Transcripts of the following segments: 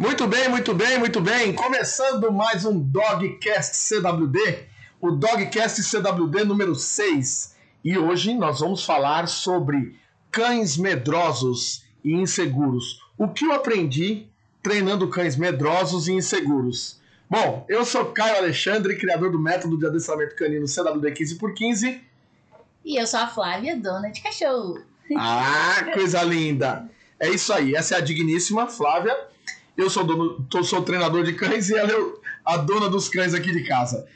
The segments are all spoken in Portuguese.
Muito bem, muito bem, muito bem. Começando mais um Dogcast CWD, o Dogcast CWD número 6. E hoje nós vamos falar sobre cães medrosos e inseguros. O que eu aprendi treinando cães medrosos e inseguros? Bom, eu sou Caio Alexandre, criador do método de adestramento canino CWD 15x15. E eu sou a Flávia, dona de cachorro. Ah, coisa linda! É isso aí, essa é a digníssima Flávia. Eu sou, dono, sou treinador de cães e ela é a dona dos cães aqui de casa.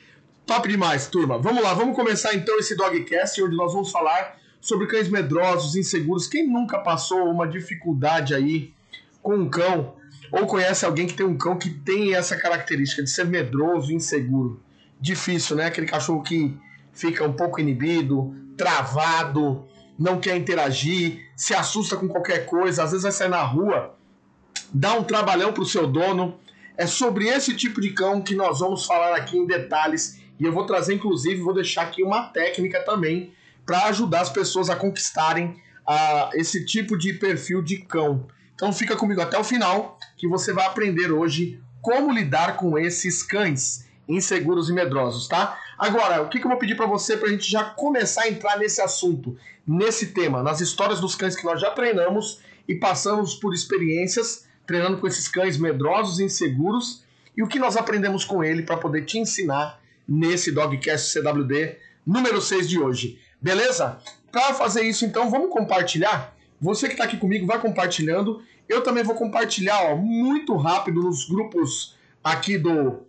Top demais, turma. Vamos lá, vamos começar então esse Dogcast, onde nós vamos falar sobre cães medrosos, inseguros. Quem nunca passou uma dificuldade aí com um cão, ou conhece alguém que tem um cão que tem essa característica de ser medroso, inseguro? Difícil, né? Aquele cachorro que fica um pouco inibido, travado, não quer interagir, se assusta com qualquer coisa, às vezes vai sair na rua, dá um trabalhão pro seu dono. É sobre esse tipo de cão que nós vamos falar aqui em detalhes e eu vou trazer, inclusive, vou deixar aqui uma técnica também para ajudar as pessoas a conquistarem uh, esse tipo de perfil de cão. Então fica comigo até o final que você vai aprender hoje como lidar com esses cães inseguros e medrosos, tá? Agora, o que, que eu vou pedir para você para a gente já começar a entrar nesse assunto, nesse tema, nas histórias dos cães que nós já treinamos e passamos por experiências treinando com esses cães medrosos e inseguros e o que nós aprendemos com ele para poder te ensinar nesse Dogcast CWD número 6 de hoje. Beleza? Para fazer isso, então, vamos compartilhar? Você que está aqui comigo, vai compartilhando. Eu também vou compartilhar ó, muito rápido nos grupos aqui do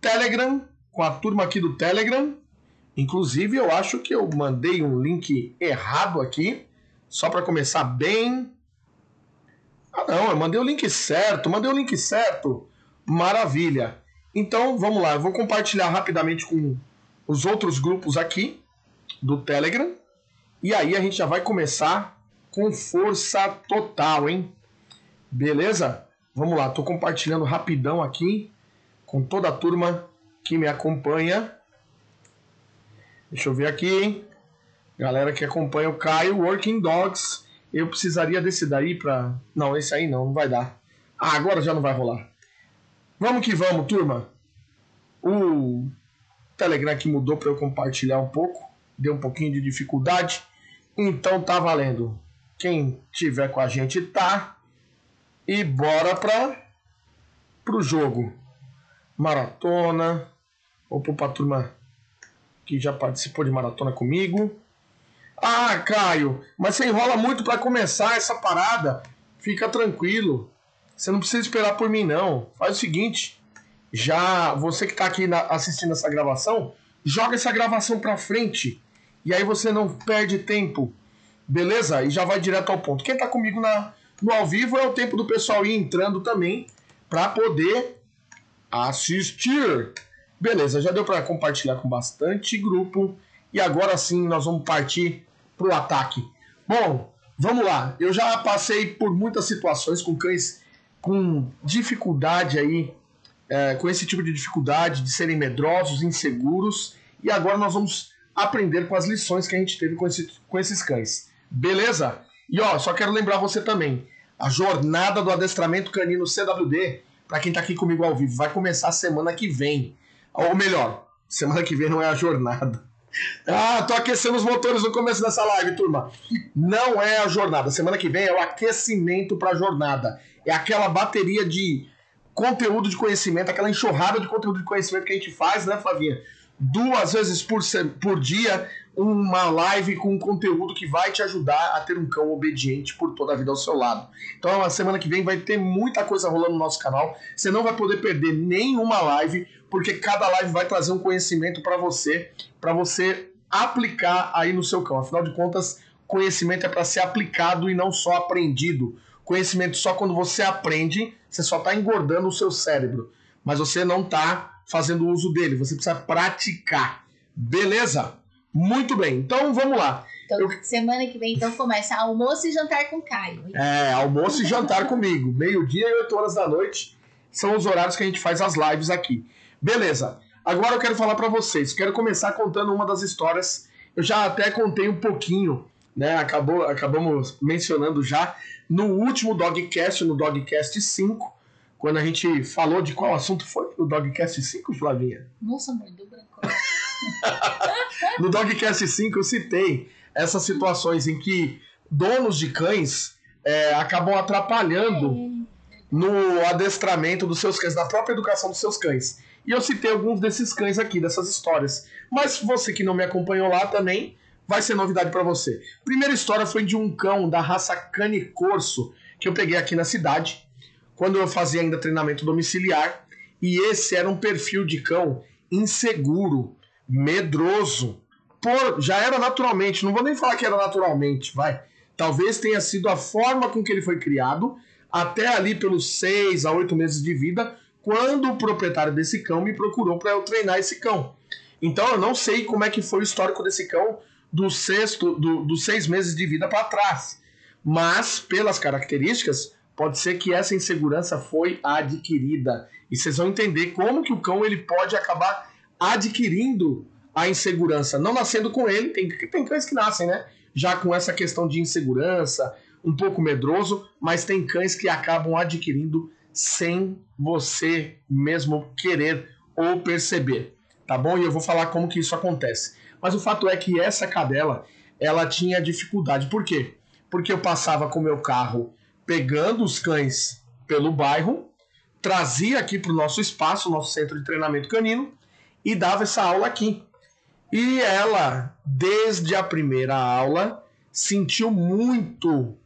Telegram, com a turma aqui do Telegram. Inclusive, eu acho que eu mandei um link errado aqui, só para começar bem. Ah, não, eu mandei o link certo, mandei o link certo. Maravilha. Então, vamos lá, eu vou compartilhar rapidamente com os outros grupos aqui do Telegram. E aí a gente já vai começar com força total, hein? Beleza? Vamos lá, tô compartilhando rapidão aqui com toda a turma que me acompanha. Deixa eu ver aqui, hein? Galera que acompanha o Caio, Working Dogs. Eu precisaria desse daí pra. Não, esse aí não, não vai dar. Ah, agora já não vai rolar. Vamos que vamos, turma. O Telegram aqui mudou para eu compartilhar um pouco. Deu um pouquinho de dificuldade. Então tá valendo. Quem tiver com a gente tá. E bora para pro jogo. Maratona. Vou pôr pra turma que já participou de maratona comigo. Ah, Caio, mas você enrola muito para começar essa parada. Fica tranquilo. Você não precisa esperar por mim, não. Faz o seguinte: já você que está aqui na, assistindo essa gravação, joga essa gravação para frente. E aí você não perde tempo. Beleza? E já vai direto ao ponto. Quem está comigo na, no ao vivo é o tempo do pessoal ir entrando também para poder assistir. Beleza, já deu para compartilhar com bastante grupo. E agora sim nós vamos partir para o ataque. Bom, vamos lá. Eu já passei por muitas situações com cães com dificuldade aí, é, com esse tipo de dificuldade de serem medrosos, inseguros, e agora nós vamos aprender com as lições que a gente teve com, esse, com esses cães. Beleza? E ó, só quero lembrar você também, a jornada do adestramento canino CWD, para quem está aqui comigo ao vivo, vai começar semana que vem. Ou melhor, semana que vem não é a jornada. Ah, tô aquecendo os motores no começo dessa live, turma. Não é a jornada. Semana que vem é o aquecimento para a jornada. É aquela bateria de conteúdo de conhecimento, aquela enxurrada de conteúdo de conhecimento que a gente faz, né, Flavinha? Duas vezes por, por dia, uma live com conteúdo que vai te ajudar a ter um cão obediente por toda a vida ao seu lado. Então, a semana que vem vai ter muita coisa rolando no nosso canal. Você não vai poder perder nenhuma live, porque cada live vai trazer um conhecimento para você, para você aplicar aí no seu cão. Afinal de contas, conhecimento é para ser aplicado e não só aprendido. Conhecimento só quando você aprende, você só está engordando o seu cérebro, mas você não está fazendo uso dele, você precisa praticar. Beleza? Muito bem, então vamos lá. Então, Eu... semana que vem, então, começa almoço e jantar com Caio. É, almoço e jantar comigo. Meio-dia e 8 horas da noite são os horários que a gente faz as lives aqui. Beleza. Agora eu quero falar para vocês. Quero começar contando uma das histórias. Eu já até contei um pouquinho, né? Acabou, acabamos mencionando já no último Dogcast, no Dogcast 5, quando a gente falou de qual assunto foi o Dogcast 5, Flavinha? Nossa, mãe do branco. No Dogcast 5 eu citei essas situações em que donos de cães é, acabam atrapalhando no adestramento dos seus cães, na própria educação dos seus cães. E eu citei alguns desses cães aqui, dessas histórias. Mas você que não me acompanhou lá também, vai ser novidade para você. Primeira história foi de um cão da raça Cane Corso, que eu peguei aqui na cidade, quando eu fazia ainda treinamento domiciliar. E esse era um perfil de cão inseguro, medroso. Por, já era naturalmente, não vou nem falar que era naturalmente, vai. Talvez tenha sido a forma com que ele foi criado, até ali pelos seis a oito meses de vida, quando o proprietário desse cão me procurou para eu treinar esse cão. Então eu não sei como é que foi o histórico desse cão do sexto, do, dos seis meses de vida para trás. Mas, pelas características, pode ser que essa insegurança foi adquirida. E vocês vão entender como que o cão ele pode acabar adquirindo a insegurança. Não nascendo com ele, tem, tem cães que nascem, né? Já com essa questão de insegurança, um pouco medroso, mas tem cães que acabam adquirindo sem você mesmo querer ou perceber, tá bom? E eu vou falar como que isso acontece. Mas o fato é que essa cadela, ela tinha dificuldade. Por quê? Porque eu passava com meu carro pegando os cães pelo bairro, trazia aqui para o nosso espaço, nosso centro de treinamento canino, e dava essa aula aqui. E ela, desde a primeira aula, sentiu muito.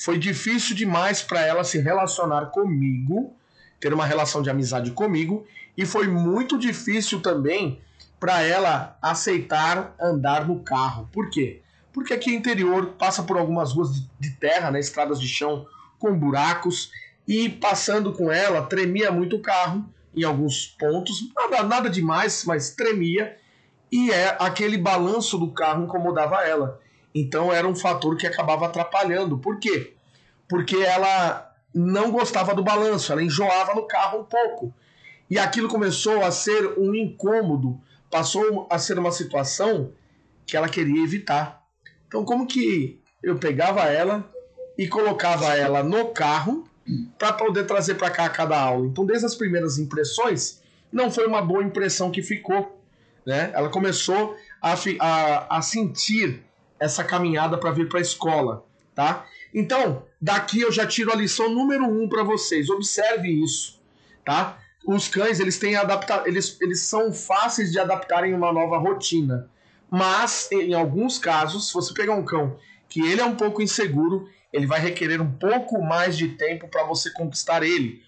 Foi difícil demais para ela se relacionar comigo, ter uma relação de amizade comigo, e foi muito difícil também para ela aceitar andar no carro. Por quê? Porque aqui interior passa por algumas ruas de terra, né, estradas de chão com buracos, e passando com ela tremia muito o carro em alguns pontos, nada, nada demais, mas tremia, e é aquele balanço do carro incomodava ela. Então era um fator que acabava atrapalhando. Por quê? Porque ela não gostava do balanço, ela enjoava no carro um pouco. E aquilo começou a ser um incômodo passou a ser uma situação que ela queria evitar. Então, como que eu pegava ela e colocava ela no carro para poder trazer para cá a cada aula? Então, desde as primeiras impressões, não foi uma boa impressão que ficou. Né? Ela começou a, a, a sentir essa caminhada para vir para a escola. Tá? Então, daqui eu já tiro a lição número um para vocês. Observe isso. Tá? os cães eles têm adapta eles, eles são fáceis de adaptar em uma nova rotina. Mas em alguns casos, se você pegar um cão que ele é um pouco inseguro, ele vai requerer um pouco mais de tempo para você conquistar ele.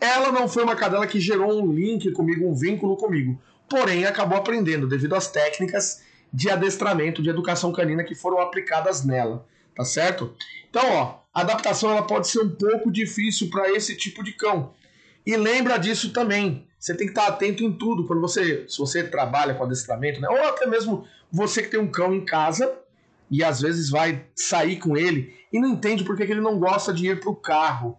Ela não foi uma cadela que gerou um link comigo, um vínculo comigo. Porém, acabou aprendendo devido às técnicas de adestramento, de educação canina que foram aplicadas nela, tá certo? Então, ó, a adaptação ela pode ser um pouco difícil para esse tipo de cão. E lembra disso também. Você tem que estar atento em tudo. Quando você, se você trabalha com adestramento, né? ou até mesmo você que tem um cão em casa e às vezes vai sair com ele e não entende porque que ele não gosta de ir para o carro.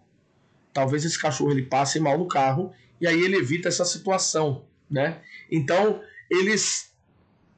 Talvez esse cachorro ele passe mal no carro e aí ele evita essa situação, né? Então eles,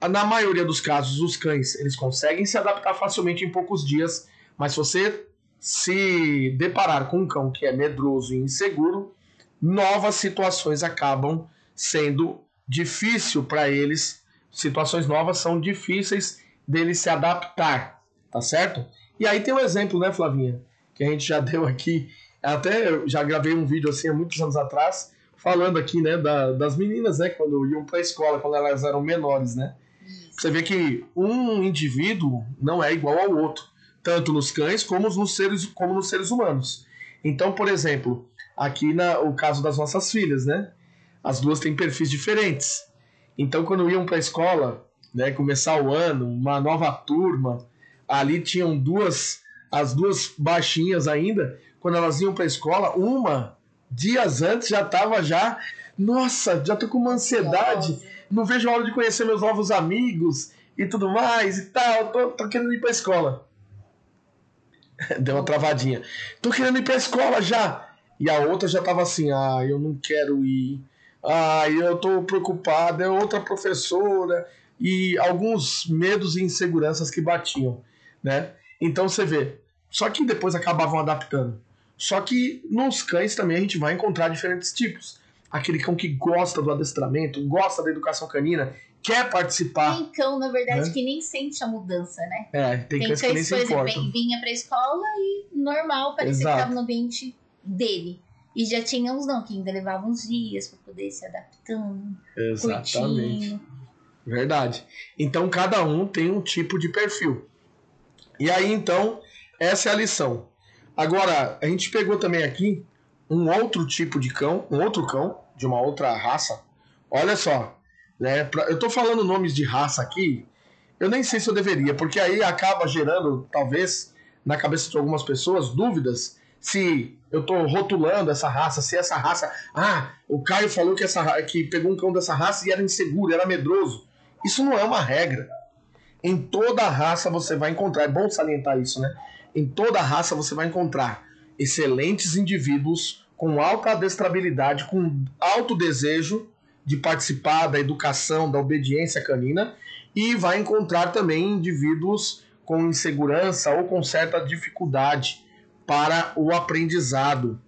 na maioria dos casos, os cães eles conseguem se adaptar facilmente em poucos dias, mas se você se deparar com um cão que é medroso e inseguro, novas situações acabam sendo difícil para eles. Situações novas são difíceis deles se adaptar, tá certo? E aí tem um exemplo, né, Flavinha, que a gente já deu aqui. Até já gravei um vídeo assim há muitos anos atrás, falando aqui, né, da, das meninas, né, quando iam para a escola, quando elas eram menores, né? Você vê que um indivíduo não é igual ao outro, tanto nos cães como nos seres, como nos seres humanos. Então, por exemplo, aqui na, o caso das nossas filhas, né? As duas têm perfis diferentes. Então, quando iam para a escola, né, começar o ano, uma nova turma, ali tinham duas, as duas baixinhas ainda, quando elas iam para a escola, uma dias antes já estava já, nossa, já tô com uma ansiedade, não vejo a hora de conhecer meus novos amigos e tudo mais e tal, tô, tô querendo ir para a escola. Deu uma travadinha. Tô querendo ir para a escola já. E a outra já estava assim: ah, eu não quero ir, ah, eu estou preocupada, é outra professora, e alguns medos e inseguranças que batiam, né? Então você vê. Só que depois acabavam adaptando. Só que nos cães também a gente vai encontrar diferentes tipos. Aquele cão que gosta do adestramento, gosta da educação canina, quer participar. Tem cão, na verdade, Né? que nem sente a mudança, né? É, tem, Tem cães que nem se por exemplo, importam. vinha pra escola e normal, parecia Exato. que tava no ambiente dele. E já tinha uns não, que ainda levavam uns dias pra poder se adaptando, Exatamente. curtindo. Verdade. Então cada um tem um tipo de perfil. E aí então, essa é a lição. Agora, a gente pegou também aqui um outro tipo de cão, um outro cão de uma outra raça. Olha só, né? pra- Eu tô falando nomes de raça aqui, eu nem sei se eu deveria, porque aí acaba gerando, talvez, na cabeça de algumas pessoas, dúvidas se eu tô rotulando essa raça, se essa raça. Ah, o Caio falou que, essa, que pegou um cão dessa raça e era inseguro, era medroso. Isso não é uma regra. Em toda raça você vai encontrar, é bom salientar isso, né? Em toda raça você vai encontrar excelentes indivíduos com alta adestrabilidade, com alto desejo de participar da educação, da obediência canina, e vai encontrar também indivíduos com insegurança ou com certa dificuldade para o aprendizado,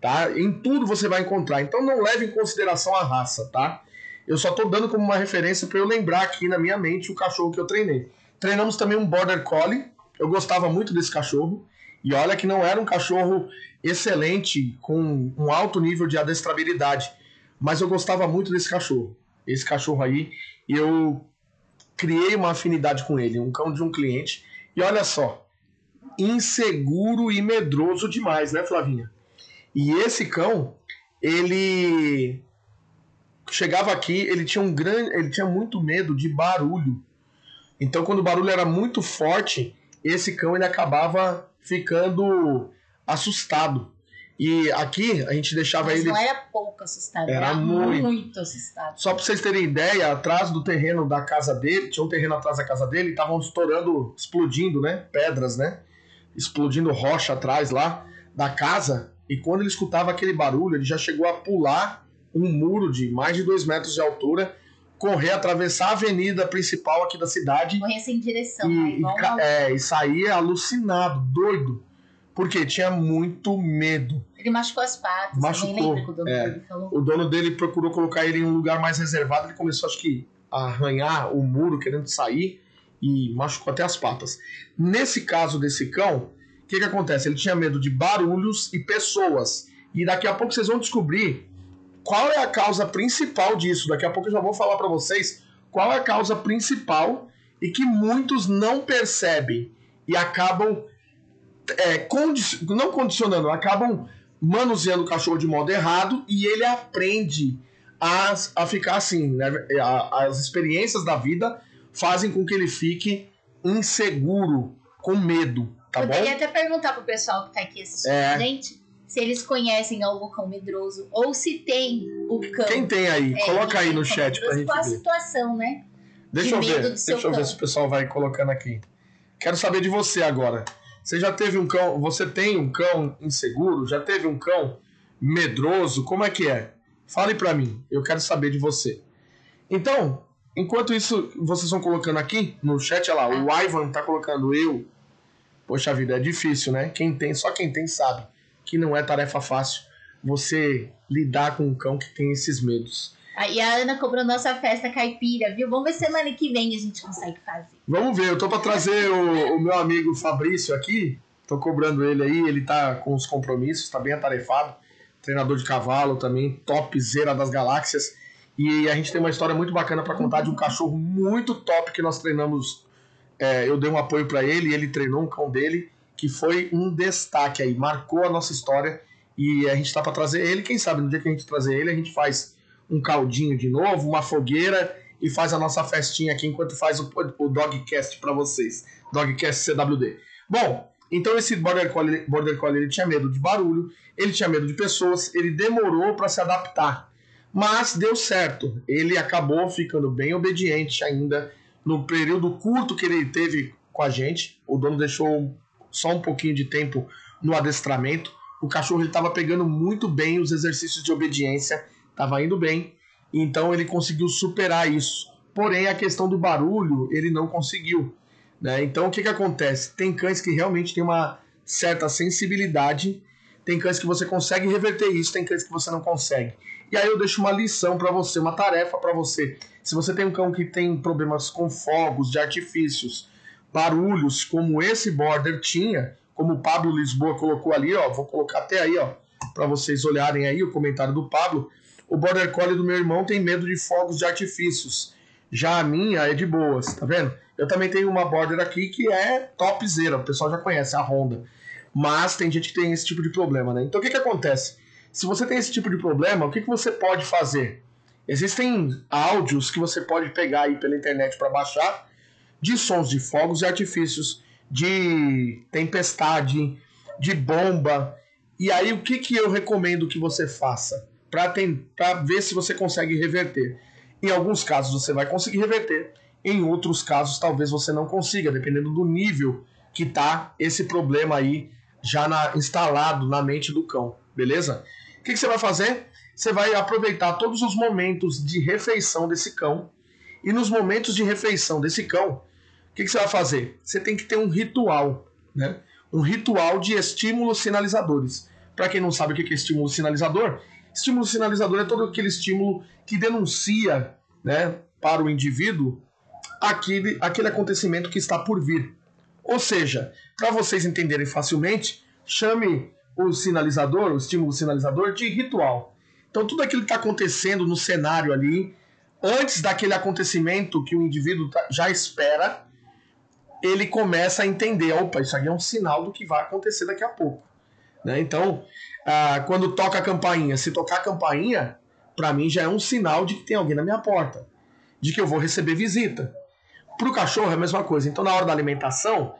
tá? Em tudo você vai encontrar. Então não leve em consideração a raça, tá? Eu só tô dando como uma referência para eu lembrar aqui na minha mente o cachorro que eu treinei. Treinamos também um Border Collie. Eu gostava muito desse cachorro. E olha que não era um cachorro excelente, com um alto nível de adestrabilidade. Mas eu gostava muito desse cachorro. Esse cachorro aí, eu criei uma afinidade com ele, um cão de um cliente. E olha só, inseguro e medroso demais, né, Flavinha? E esse cão, ele chegava aqui, ele tinha um grande, ele tinha muito medo de barulho. Então, quando o barulho era muito forte, esse cão ele acabava ficando assustado. E aqui a gente deixava Mas ele não era pouco assustado, Era era, muito. muito. assustado. só pra vocês terem ideia, atrás do terreno da casa dele, tinha um terreno atrás da casa dele, estavam estourando, explodindo, né? Pedras, né? Explodindo rocha atrás lá da casa. E quando ele escutava aquele barulho, ele já chegou a pular um muro de mais de dois metros de altura, correr, atravessar a avenida principal aqui da cidade Morria sem direção, né? e, e, ca- uma- é, e saía alucinado, doido. Porque tinha muito medo. Ele machucou as patas, Machucou, o dono é. dele falou? O dono dele procurou colocar ele em um lugar mais reservado. Ele começou, acho que, a arranhar o muro, querendo sair, e machucou até as patas. Nesse caso desse cão, o que, que acontece? Ele tinha medo de barulhos e pessoas. E daqui a pouco vocês vão descobrir qual é a causa principal disso. Daqui a pouco eu já vou falar para vocês qual é a causa principal e que muitos não percebem e acabam é, condi- não condicionando, acabam manuseando o cachorro de modo errado e ele aprende a, a ficar assim. Né? As experiências da vida fazem com que ele fique inseguro, com medo, tá eu bom? até perguntar pro pessoal que tá aqui assistindo É. a gente se eles conhecem algum cão medroso ou se tem o cão. Quem tem aí? é, Coloca aí no cão chat pra medroso, gente Qual a ver. situação, né? Deixa de eu ver, deixa eu ver se o pessoal vai colocando aqui. Quero saber de você agora. Você já teve um cão, você tem um cão inseguro? Já teve um cão medroso? Como é que é? Fale pra mim, eu quero saber de você. Então, enquanto isso, vocês vão colocando aqui no chat, olha lá, o Ivan tá colocando eu. Poxa vida, é difícil, né? Quem tem, só quem tem sabe que não é tarefa fácil você lidar com um cão que tem esses medos. Aí a Ana cobrou nossa festa caipira, viu? Vamos ver semana que vem a gente consegue fazer. Vamos ver, eu tô pra trazer o, o meu amigo Fabrício aqui. Tô cobrando ele aí, ele tá com os compromissos, tá bem atarefado. Treinador de cavalo também, topzera das galáxias. E a gente tem uma história muito bacana pra contar de um cachorro muito top que nós treinamos. É, eu dei um apoio pra ele e ele treinou um cão dele, que foi um destaque aí, marcou a nossa história. E a gente tá pra trazer ele. Quem sabe no dia que a gente trazer ele, a gente faz um caldinho de novo, uma fogueira e faz a nossa festinha aqui enquanto faz o, o Dogcast pra vocês. Dogcast CWD. Bom, então esse Border Collie, Border Collie ele tinha medo de barulho, ele tinha medo de pessoas, ele demorou para se adaptar. Mas deu certo. Ele acabou ficando bem obediente ainda no período curto que ele teve com a gente. O dono deixou só um pouquinho de tempo no adestramento. O cachorro estava pegando muito bem os exercícios de obediência, estava indo bem, então ele conseguiu superar isso. Porém, a questão do barulho ele não conseguiu. Né? Então, o que, que acontece? Tem cães que realmente têm uma certa sensibilidade Tem cães que você consegue reverter isso, tem cães que você não consegue. E aí eu deixo uma lição para você, uma tarefa para você. Se você tem um cão que tem problemas com fogos de artifícios, barulhos, como esse border tinha, como o Pablo Lisboa colocou ali, ó, vou colocar até aí, ó, para vocês olharem aí o comentário do Pablo. O border collie do meu irmão tem medo de fogos de artifícios. Já a minha é de boas, tá vendo? Eu também tenho uma border aqui que é topzera, o pessoal já conhece, a Honda. Mas tem gente que tem esse tipo de problema, né? Então o que, que acontece? Se você tem esse tipo de problema, o que, que você pode fazer? Existem áudios que você pode pegar aí pela internet para baixar de sons de fogos e artifícios, de tempestade, de bomba. E aí o que, que eu recomendo que você faça para ver se você consegue reverter? Em alguns casos você vai conseguir reverter, em outros casos talvez você não consiga, dependendo do nível que tá esse problema aí já na, instalado na mente do cão, beleza? O que, que você vai fazer? Você vai aproveitar todos os momentos de refeição desse cão. E nos momentos de refeição desse cão, o que, que você vai fazer? Você tem que ter um ritual, né? Um ritual de estímulos sinalizadores. Para quem não sabe o que é estímulo sinalizador, estímulo sinalizador é todo aquele estímulo que denuncia né, para o indivíduo aquele, aquele acontecimento que está por vir. Ou seja, para vocês entenderem facilmente, chame o sinalizador, o estímulo sinalizador, de ritual. Então, tudo aquilo que está acontecendo no cenário ali, antes daquele acontecimento que o indivíduo tá, já espera, ele começa a entender: opa, isso aqui é um sinal do que vai acontecer daqui a pouco. Né? Então, ah, quando toca a campainha, se tocar a campainha, para mim já é um sinal de que tem alguém na minha porta, de que eu vou receber visita. Para o cachorro é a mesma coisa. Então, na hora da alimentação,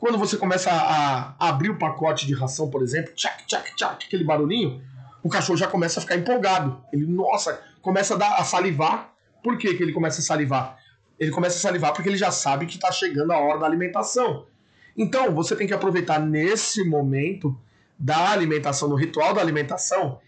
quando você começa a, abrir o pacote de ração, por exemplo, tchac, tchac, tchac, aquele barulhinho, o cachorro já começa a ficar empolgado. Ele, nossa, começa a, dar, a salivar. Por que, que ele começa a salivar? Ele começa a salivar porque ele já sabe que está chegando a hora da alimentação. Então, você tem que aproveitar nesse momento da alimentação, no ritual da alimentação,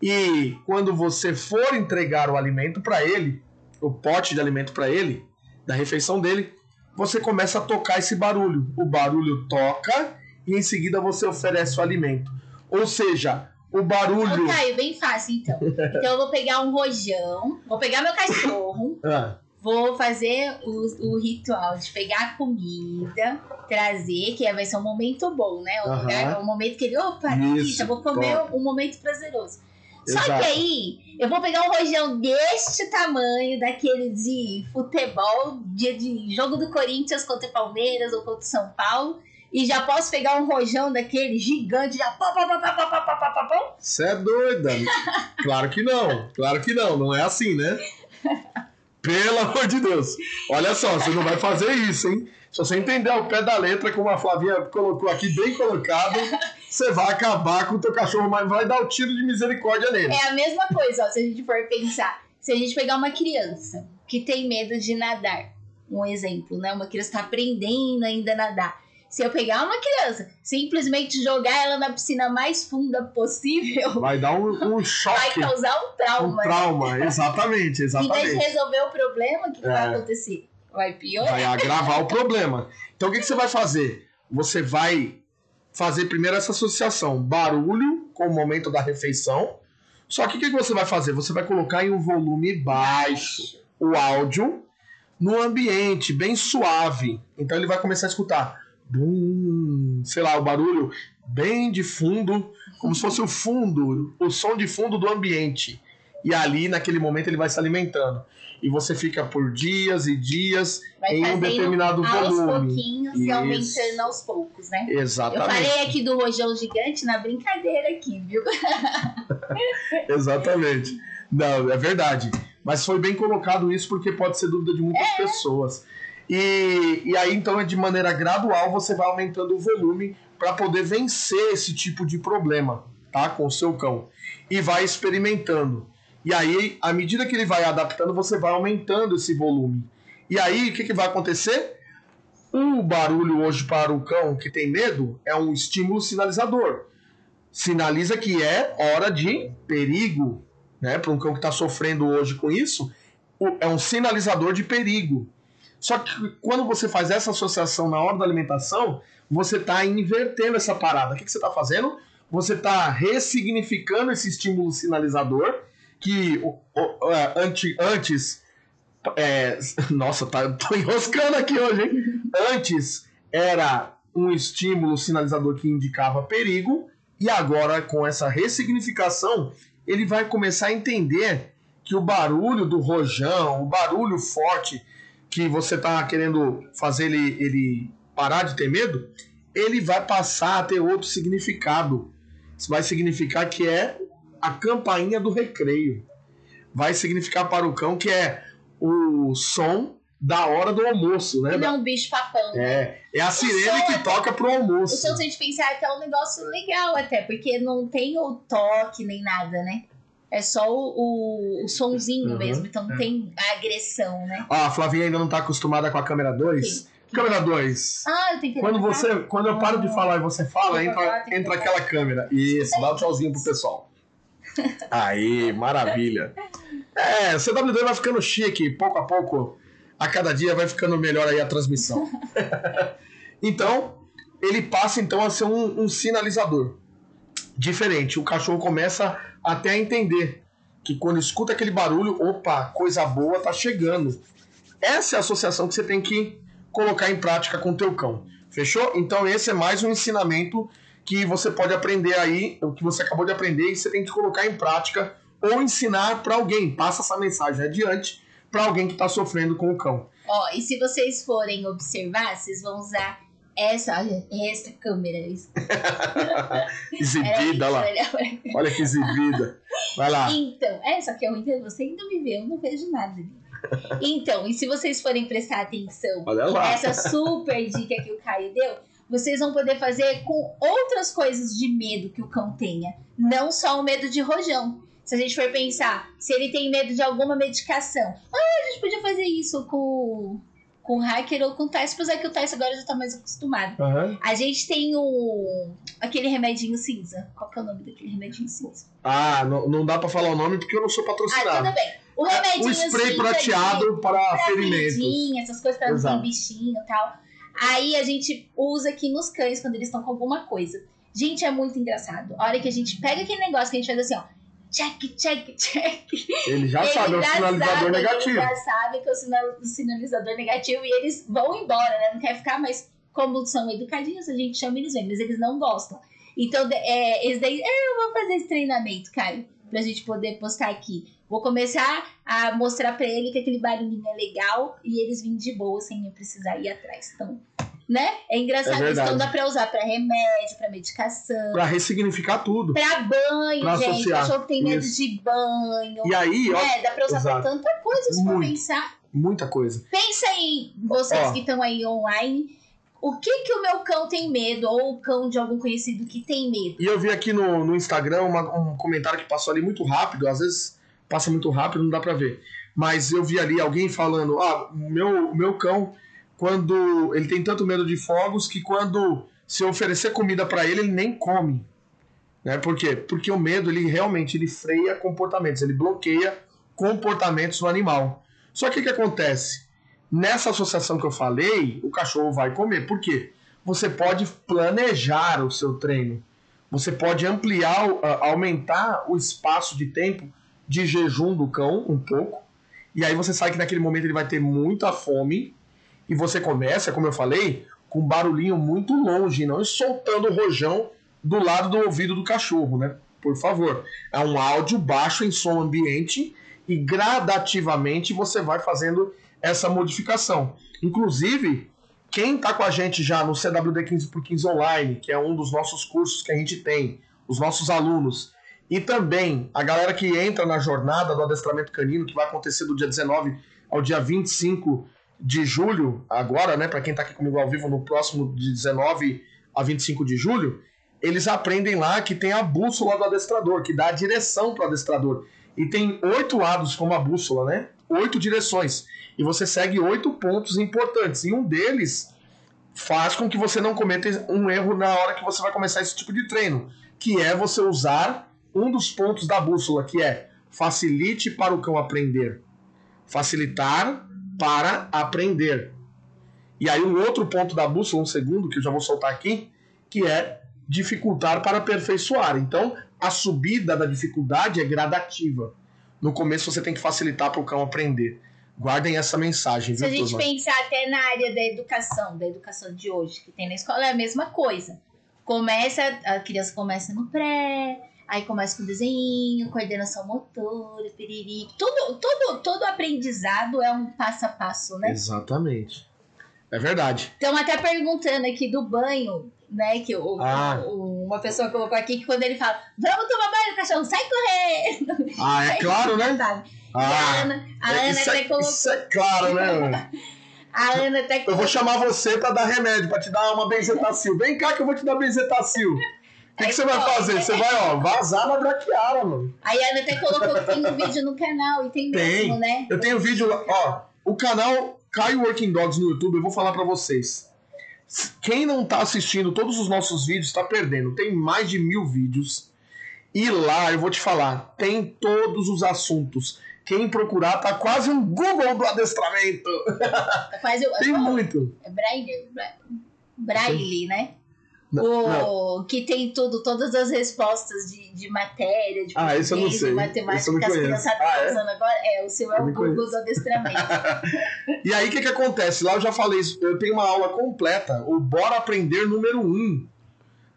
e quando você for entregar o alimento para ele, o pote de alimento para ele, da refeição dele, você começa a tocar esse barulho. O barulho toca e em seguida você oferece o alimento. Ou seja, o barulho. Ô, Caio, bem fácil então. Então eu vou pegar um rojão, vou pegar meu cachorro, ah. vou fazer o, o ritual de pegar a comida, trazer, que vai ser um momento bom, né? O, lugar, o momento que ele, opa, delícia, vou comer top. um momento prazeroso. Só Exato. que aí eu vou pegar um rojão deste tamanho, daquele de futebol, de, de jogo do Corinthians contra o Palmeiras ou contra o São Paulo e já posso pegar um rojão daquele gigante, já pá, pá, pá, pá, pá, pá, pá, pá, Você é doida. claro que não. Claro que não. Não é assim, né? Pelo amor de Deus. Olha só, você não vai fazer isso, hein? Se você entender o pé da letra, como a Flavinha colocou aqui, bem colocado, você vai acabar com o teu cachorro, mas vai dar o tiro de misericórdia nele. É a mesma coisa, ó, se a gente for pensar. Se a gente pegar uma criança que tem medo de nadar, um exemplo, né? Uma criança está aprendendo ainda a nadar se eu pegar uma criança, simplesmente jogar ela na piscina mais funda possível. Vai dar um, um choque. Vai causar um trauma. Um trauma, né? exatamente, exatamente. Em vez de resolver o problema, o que, é. vai acontecer? Vai piorar. Vai agravar o problema. Então o que, que você vai fazer? Você vai fazer primeiro essa associação barulho com o momento da refeição. Só que o que, que você vai fazer? Você vai colocar em um volume baixo o áudio no ambiente, bem suave. Então ele vai começar a escutar bum, sei lá, o barulho bem de fundo, como se fosse o fundo, o som de fundo do ambiente. E ali, naquele momento, ele vai se alimentando. E você fica por dias e dias vai em um determinado aos volume. Aos pouquinhos Isso. e aumentando aos poucos, né? Exatamente. Eu falei aqui do rojão gigante na brincadeira aqui, viu? Exatamente. Não, é verdade. Mas foi bem colocado isso porque pode ser dúvida de muitas é. pessoas. E, e aí, então, é de maneira gradual você vai aumentando o volume para poder vencer esse tipo de problema, tá? Com o seu cão. E vai experimentando. E aí, à medida que ele vai adaptando, você vai aumentando esse volume. E aí, o que, que vai acontecer? O barulho hoje para o cão que tem medo é um estímulo sinalizador. Sinaliza que é hora de perigo. Né? Para um cão que está sofrendo hoje com isso, é um sinalizador de perigo. Só que quando você faz essa associação na hora da alimentação, você está invertendo essa parada. O que, que você está fazendo? você está ressignificando esse estímulo sinalizador que é, antes. É, nossa, tá, tô enroscando aqui hoje, hein? Antes era um estímulo sinalizador que indicava perigo, e agora, com essa ressignificação, ele vai começar a entender que o barulho do rojão, o barulho forte que você está querendo fazer ele, ele parar de ter medo, ele vai passar a ter outro significado. Isso vai significar que é a campainha do recreio. Vai significar para o cão que é o som da hora do almoço, né? Não um bicho papão. Né? É, é a sirene que até, toca pro almoço. O som, se a gente pensar, é um negócio legal até, porque não tem o toque nem nada, né? É só o, o, o sonzinho uhum, mesmo, então não é. tem a agressão, né? Ó, a Flavinha ainda não tá acostumada com a câmera 2. Câmera 2. Ah, eu tenho que quando você Quando eu paro de falar e você fala, entra, entra aquela câmera. Isso, dá um tchauzinho pro pessoal. Aí, maravilha. É, o CW2 vai ficando chique, pouco a pouco, a cada dia vai ficando melhor aí a transmissão. então, ele passa então a ser um, um sinalizador diferente. O cachorro começa até a entender que quando escuta aquele barulho, opa, coisa boa tá chegando. Essa é a associação que você tem que colocar em prática com o teu cão. Fechou? Então esse é mais um ensinamento que você pode aprender aí, o que você acabou de aprender e você tem que colocar em prática ou ensinar para alguém. Passa essa mensagem adiante para alguém que está sofrendo com o cão. Ó, e se vocês forem observar, vocês vão usar essa, olha, essa câmera. exibida, lá. Olha que exibida. Vai lá. Então, é, só que eu ainda, você ainda me vê, eu não vejo nada ali. Então, e se vocês forem prestar atenção essa super dica que o Caio deu, vocês vão poder fazer com outras coisas de medo que o cão tenha. Não só o medo de rojão. Se a gente for pensar, se ele tem medo de alguma medicação, ah, a gente podia fazer isso com com hacker ou com Tais, apesar que o Tais agora já tá mais acostumado. Uhum. A gente tem o. aquele remedinho cinza. Qual que é o nome daquele remedinho cinza? Ah, não, não dá pra falar o nome porque eu não sou patrocinado. Ah, tudo bem. O remedinho é, o spray prateado para, para ferimentos. essas coisas pra não ter bichinho e tal. Aí a gente usa aqui nos cães quando eles estão com alguma coisa. Gente, é muito engraçado. A hora que a gente pega aquele negócio que a gente faz assim, ó check, check, check. Ele já ele sabe, é o sinalizador sabe, negativo. Ele já sabe que é o sinalizador negativo e eles vão embora, né? Não quer ficar, mas como são educadinhos, a gente chama eles vêm, mas eles não gostam. Então, é, eles daí, é, eu vou fazer esse treinamento, Caio, pra gente poder postar aqui. Vou começar a mostrar pra ele que aquele barulhinho é legal e eles vêm de boa sem eu precisar ir atrás. Então, né? É engraçado é isso. Então dá pra usar pra remédio, pra medicação. Pra ressignificar tudo. Pra banho, pra gente. Associar. Cachorro tem medo isso. de banho. E aí, ó. É, dá pra usar exato. pra tanta coisa se for pensar. Muita coisa. Pensa aí, vocês ó. que estão aí online. O que que o meu cão tem medo? Ou o cão de algum conhecido que tem medo? E eu vi aqui no, no Instagram uma, um comentário que passou ali muito rápido. Às vezes passa muito rápido, não dá pra ver. Mas eu vi ali alguém falando: ah, o meu, meu cão quando ele tem tanto medo de fogos que quando se oferecer comida para ele, ele nem come. Né? Por quê? Porque o medo, ele realmente ele freia comportamentos, ele bloqueia comportamentos no animal. Só que o que acontece? Nessa associação que eu falei, o cachorro vai comer. Por quê? Você pode planejar o seu treino. Você pode ampliar, aumentar o espaço de tempo de jejum do cão um pouco. E aí você sabe que naquele momento ele vai ter muita fome e você começa, como eu falei, com um barulhinho muito longe, não soltando o rojão do lado do ouvido do cachorro, né? Por favor. É um áudio baixo em som ambiente e gradativamente você vai fazendo essa modificação. Inclusive, quem está com a gente já no CWD 15 por 15 online, que é um dos nossos cursos que a gente tem, os nossos alunos, e também a galera que entra na jornada do adestramento canino, que vai acontecer do dia 19 ao dia 25 de julho, agora, né, para quem está aqui comigo ao vivo no próximo de 19 a 25 de julho, eles aprendem lá que tem a bússola do adestrador, que dá a direção para o adestrador. E tem oito lados como a bússola, né? Oito direções. E você segue oito pontos importantes. E um deles faz com que você não cometa um erro na hora que você vai começar esse tipo de treino, que é você usar um dos pontos da bússola, que é facilite para o cão aprender. Facilitar para aprender. E aí um outro ponto da bússola, um segundo, que eu já vou soltar aqui, que é dificultar para aperfeiçoar. Então, a subida da dificuldade é gradativa. No começo você tem que facilitar para o cão aprender. Guardem essa mensagem. Se a gente turma? pensar até na área da educação, da educação de hoje, que tem na escola, é a mesma coisa. Começa, a criança começa no pré, aí começa com desenho, coordenação motora, piriri. Tudo, tudo, todo aprendizado é um passo a passo, né? Exatamente. É verdade. Então, até perguntando aqui do banho, né? Que o, ah. o, uma pessoa colocou aqui que quando ele fala, vamos tomar banho, cachorro, sai correndo. Ah, é claro, né? Ah, a Ana, a é, Ana até é, colocou. Isso é claro, né? a Ana até colocou. Eu vou chamar você pra dar remédio, pra te dar uma benzetacil. Vem cá que eu vou te dar benzetacil. O que, que, você vai fazer? Você vai, ó, vazar na braquiara, mano. Aí a Ana até colocou que tem um vídeo no canal, e tem, tem. mesmo, né? Eu tenho vídeo, ó, o canal Caio Working Dogs no YouTube, eu vou falar para vocês. Quem não tá assistindo todos os nossos vídeos tá perdendo. Tem mais de mil vídeos. E lá, eu vou te falar, tem todos os assuntos. Quem procurar tá quase um Google do adestramento. Tá quase, Tem muito. É Braille, Braille, né? Não, o, não. Que tem tudo, todas as respostas de, de matéria, de ah, isso eu não sei. de matemática que as crianças estão ah, é? usando agora. É, o seu é o Google do adestramento. e aí, o que, que acontece? Lá eu já falei isso, eu tenho uma aula completa, o Bora Aprender número 1.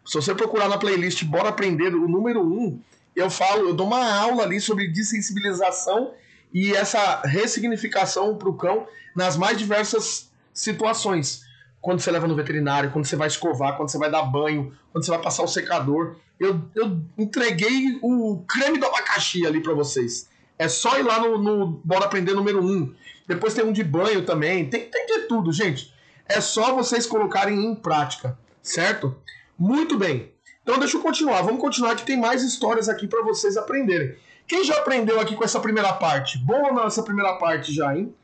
Se você procurar na playlist Bora Aprender o número 1, eu falo, eu dou uma aula ali sobre desensibilização e essa ressignificação para o cão nas mais diversas situações. Quando você leva no veterinário, quando você vai escovar, quando você vai dar banho, quando você vai passar o secador. Eu, eu entreguei o creme do abacaxi ali para vocês. É só ir lá no, no Bora Aprender número 1. Depois tem um de banho também. Tem, tem de tudo, gente. É só vocês colocarem em prática, certo? Muito bem. Então deixa eu continuar. Vamos continuar que tem mais histórias aqui para vocês aprenderem. Quem já aprendeu aqui com essa primeira parte? Boa ou não essa primeira parte já, hein?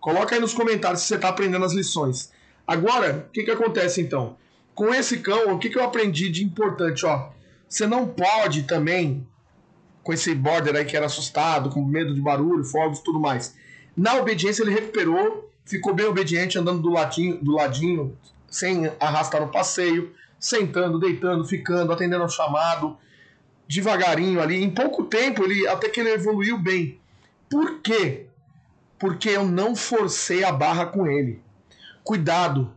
Coloca aí nos comentários se você está aprendendo as lições. Agora, o que, que acontece então? Com esse cão, o que, que eu aprendi de importante? Ó, você não pode também, com esse border aí que era assustado, com medo de barulho, fogos tudo mais. Na obediência ele recuperou, ficou bem obediente, andando do ladinho, do ladinho sem arrastar no passeio sentando, deitando, ficando, atendendo ao chamado, devagarinho ali. Em pouco tempo, ele até que ele evoluiu bem. Por quê? Porque eu não forcei a barra com ele. Cuidado.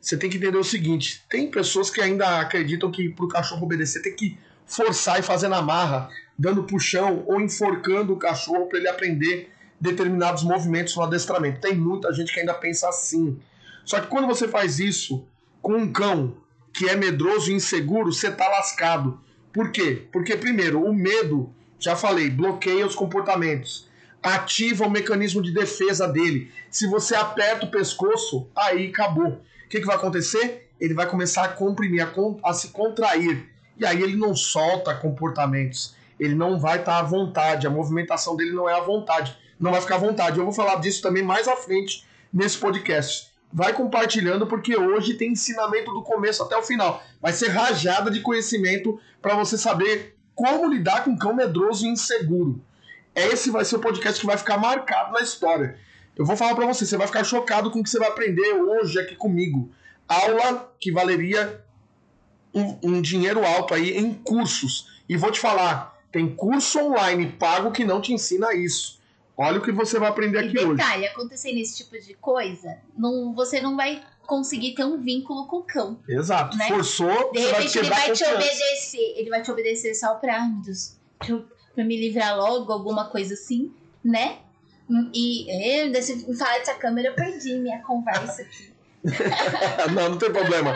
Você tem que entender o seguinte: tem pessoas que ainda acreditam que para o cachorro obedecer tem que forçar e fazer na marra, dando puxão ou enforcando o cachorro para ele aprender determinados movimentos no adestramento. Tem muita gente que ainda pensa assim. Só que quando você faz isso com um cão que é medroso e inseguro, você tá lascado. Por quê? Porque, primeiro, o medo, já falei, bloqueia os comportamentos, ativa o mecanismo de defesa dele. Se você aperta o pescoço, aí acabou. O que, que vai acontecer? Ele vai começar a comprimir, a, a se contrair. E aí ele não solta comportamentos. Ele não vai estar tá à vontade. A movimentação dele não é à vontade. Não vai ficar à vontade. Eu vou falar disso também mais à frente nesse podcast vai compartilhando, porque hoje tem ensinamento do começo até o final. Vai ser rajada de conhecimento para você saber como lidar com cão medroso e inseguro. Esse vai ser o podcast que vai ficar marcado na história. Eu vou falar para você, você vai ficar chocado com o que você vai aprender hoje aqui comigo. Aula que valeria um, um dinheiro alto aí em cursos. E vou te falar, tem curso online pago que não te ensina isso. Olha o que você vai aprender aqui detalhe, hoje. Detalhe, acontecendo esse tipo de coisa, não, você não vai conseguir ter um vínculo com o cão. Exato. Né? Forçou, De repente vai ele vai te obedecer. Ele vai te obedecer só pra, pra me livrar logo, alguma coisa assim, né? E eu, se falar dessa câmera, eu perdi minha conversa aqui. não, não tem problema.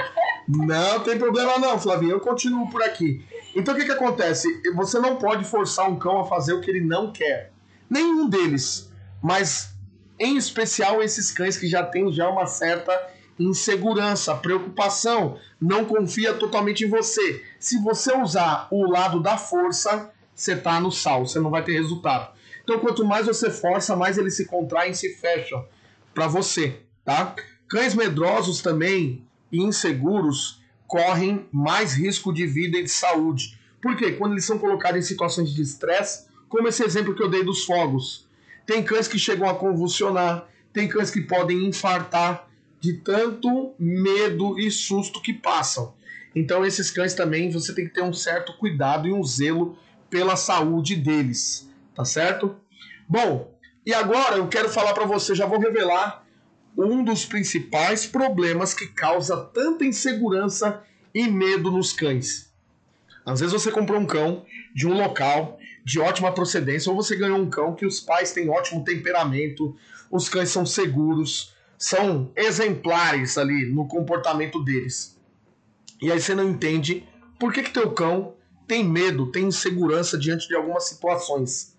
Não tem problema não, Flavinho. Eu continuo por aqui. Então o que, que acontece? Você não pode forçar um cão a fazer o que ele não quer. Nenhum deles, mas em especial esses cães que já têm já uma certa insegurança, preocupação, não confia totalmente em você. Se você usar o lado da força, você tá no sal, você não vai ter resultado. Então, quanto mais você força, mais eles se contraem e se fecham para você, tá? Cães medrosos também e inseguros correm mais risco de vida e de saúde. Por quê? Quando eles são colocados em situações de estresse, como esse exemplo que eu dei dos fogos. Tem cães que chegam a convulsionar, tem cães que podem infartar de tanto medo e susto que passam. Então esses cães também você tem que ter um certo cuidado e um zelo pela saúde deles, tá certo? Bom, e agora eu quero falar para você, já vou revelar um dos principais problemas que causa tanta insegurança e medo nos cães. Às vezes você comprou um cão de um local de ótima procedência, ou você ganhou um cão que os pais têm ótimo temperamento, os cães são seguros, são exemplares ali no comportamento deles. E aí você não entende por que, que teu cão tem medo, tem insegurança diante de algumas situações.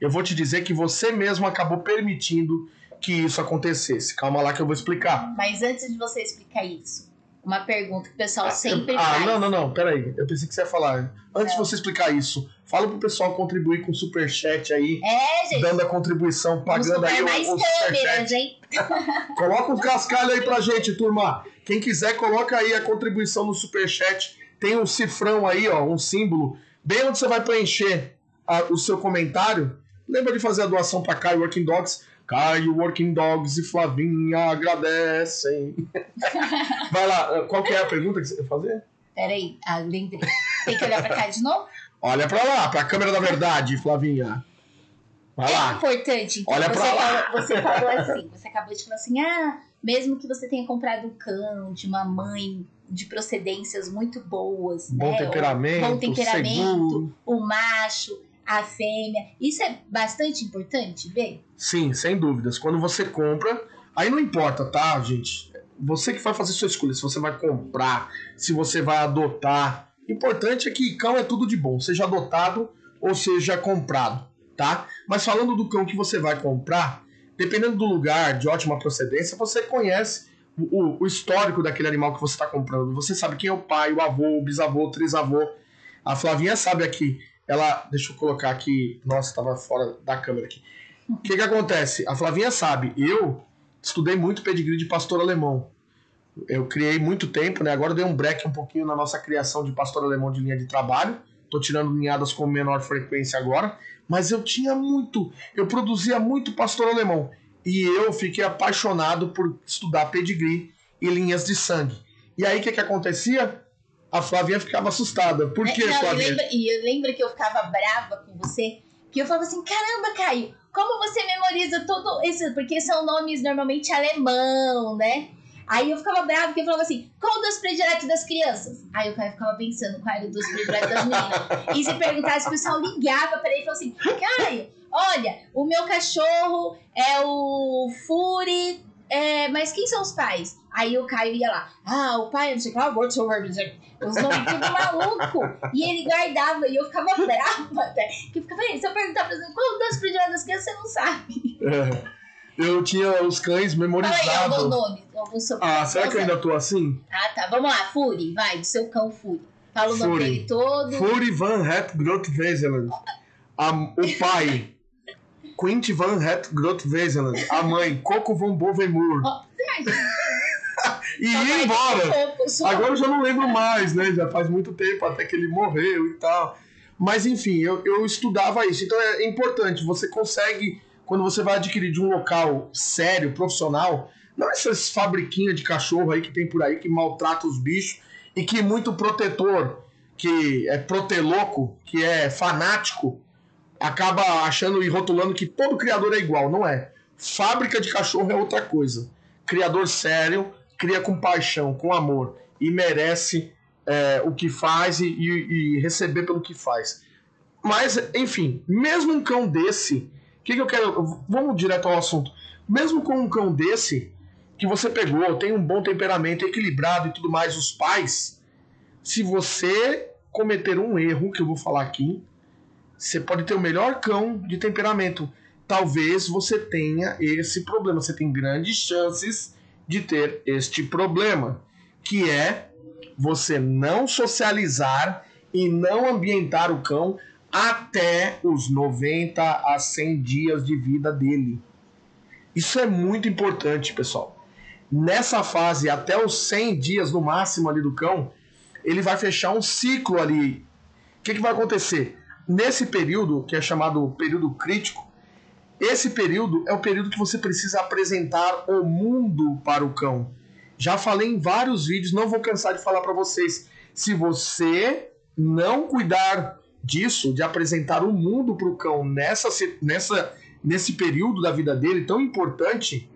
Eu vou te dizer que você mesmo acabou permitindo que isso acontecesse. Calma lá que eu vou explicar. Mas antes de você explicar isso, uma pergunta que o pessoal ah, sempre ah, faz. Ah, não, não, não, peraí. Eu pensei que você ia falar. Antes não. de você explicar isso, fala pro pessoal contribuir com o superchat aí. É, gente. Dando a contribuição, pagando aí mais o, o câmeras, hein? coloca um cascalho aí pra gente, turma. Quem quiser, coloca aí a contribuição no superchat. Tem um cifrão aí, ó, um símbolo. Bem onde você vai preencher a, o seu comentário. Lembra de fazer a doação para Kai Working Dogs. Caio, Working Dogs e Flavinha agradecem. Vai lá, qual que é a pergunta que você quer fazer? Peraí, ah, lembrei. Tem que olhar pra cá de novo? Olha pra lá, pra câmera da verdade, Flavinha. Vai é lá. importante. Então, Olha você, pra lá. Falou, você falou assim, você acabou de falar assim, ah, mesmo que você tenha comprado um cão de uma mãe de procedências muito boas, bom né? Temperamento, bom temperamento, seguro. o macho a fêmea. Isso é bastante importante ver? Sim, sem dúvidas. Quando você compra, aí não importa, tá, gente? Você que vai fazer sua escolha, se você vai comprar, se você vai adotar. Importante é que cão é tudo de bom, seja adotado ou seja comprado, tá? Mas falando do cão que você vai comprar, dependendo do lugar de ótima procedência, você conhece o, o histórico daquele animal que você está comprando. Você sabe quem é o pai, o avô, o bisavô, o trisavô. A Flavinha sabe aqui ela. Deixa eu colocar aqui. Nossa, estava fora da câmera aqui. O que, que acontece? A Flavinha sabe, eu estudei muito pedigree de pastor alemão. Eu criei muito tempo, né? Agora dei um break um pouquinho na nossa criação de pastor alemão de linha de trabalho. Tô tirando linhadas com menor frequência agora. Mas eu tinha muito, eu produzia muito pastor alemão. E eu fiquei apaixonado por estudar pedigree e linhas de sangue. E aí o que, que acontecia? a Flavinha ficava assustada. Por é, que, não, Flavinha? E eu lembro que eu ficava brava com você, que eu falava assim, caramba, Caio, como você memoriza tudo isso? Porque são nomes normalmente alemão, né? Aí eu ficava brava porque eu falava assim, qual o doce predileto das crianças? Aí o Caio ficava pensando qual era o doce predileto das meninas. e se perguntasse, o pessoal ligava para ele e falava assim, Caio, olha, o meu cachorro é o Fury, é, mas quem são os pais? Aí o Caio ia lá, ah, o pai, não sei o que, ah, Os nomes tudo maluco. E ele guardava e eu ficava brava até. Que ficava, se eu perguntar pra você, qual das prediletas das crianças, você não sabe. Eu tinha os cães memorizados. Fala aí algum nome, algum Ah, será que eu ainda tô assim? Ah, tá. Vamos lá, Fury, vai, do seu cão Fury. Fala o nome dele todo. Fury Van Het Groot Wezeland. O pai, Quint Van Het Groot Wezeland. A mãe, Coco Van Bovemoer. Oh, e ia embora. Agora eu já não lembro mais, né? Já faz muito tempo até que ele morreu e tal. Mas enfim, eu, eu estudava isso. Então é importante, você consegue, quando você vai adquirir de um local sério, profissional, não essas fabriquinhas de cachorro aí que tem por aí que maltrata os bichos e que muito protetor, que é proteloco, que é fanático, acaba achando e rotulando que todo criador é igual. Não é. Fábrica de cachorro é outra coisa. Criador sério, cria com paixão, com amor e merece é, o que faz e, e, e, receber pelo que faz. Mas, enfim, mesmo um cão desse, o que, que eu quero. Vamos direto ao assunto. Mesmo com um cão desse, que você pegou, tem um bom temperamento, equilibrado e tudo mais, os pais, se você cometer um erro, que eu vou falar aqui, você pode ter o melhor cão de temperamento. Talvez você tenha esse problema. Você tem grandes chances de ter este problema, que é você não socializar e não ambientar o cão até os 90 a 100 dias de vida dele. Isso é muito importante, pessoal. Nessa fase, até os 100 dias no máximo ali do cão, ele vai fechar um ciclo ali. O que, que vai acontecer? Nesse período, que é chamado período crítico, esse período é o período que você precisa apresentar o mundo para o cão. Já falei em vários vídeos, não vou cansar de falar para vocês. Se você não cuidar disso, de apresentar o mundo para o cão nessa, nessa, nesse período da vida dele tão importante,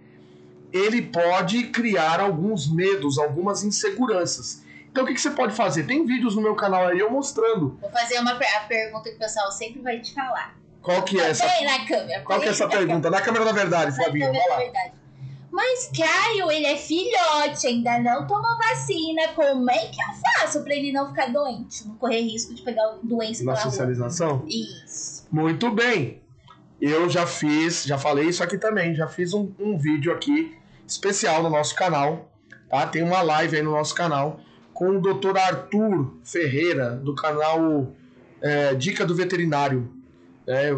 ele pode criar alguns medos, algumas inseguranças. Então o que, que, você pode fazer? Tem vídeos no meu canal aí eu mostrando. Vou fazer uma a pergunta que o pessoal sempre vai te falar. Qual que é essa? Põe na câmera. Qual que é essa pergunta? Na câmera da verdade, Flavinho. Vai lá. Verdade. Mas Caio, ele é filhote, ainda não tomou vacina. Como é que eu faço para ele não ficar doente? Não correr risco de pegar doença Na socialização? Rua? Isso. Muito bem. Eu já fiz, já falei isso aqui também. Já fiz um, um vídeo aqui especial no nosso canal. Tá? Tem uma live aí no nosso canal com o Dr. Arthur Ferreira, do canal é, Dica do Veterinário. É,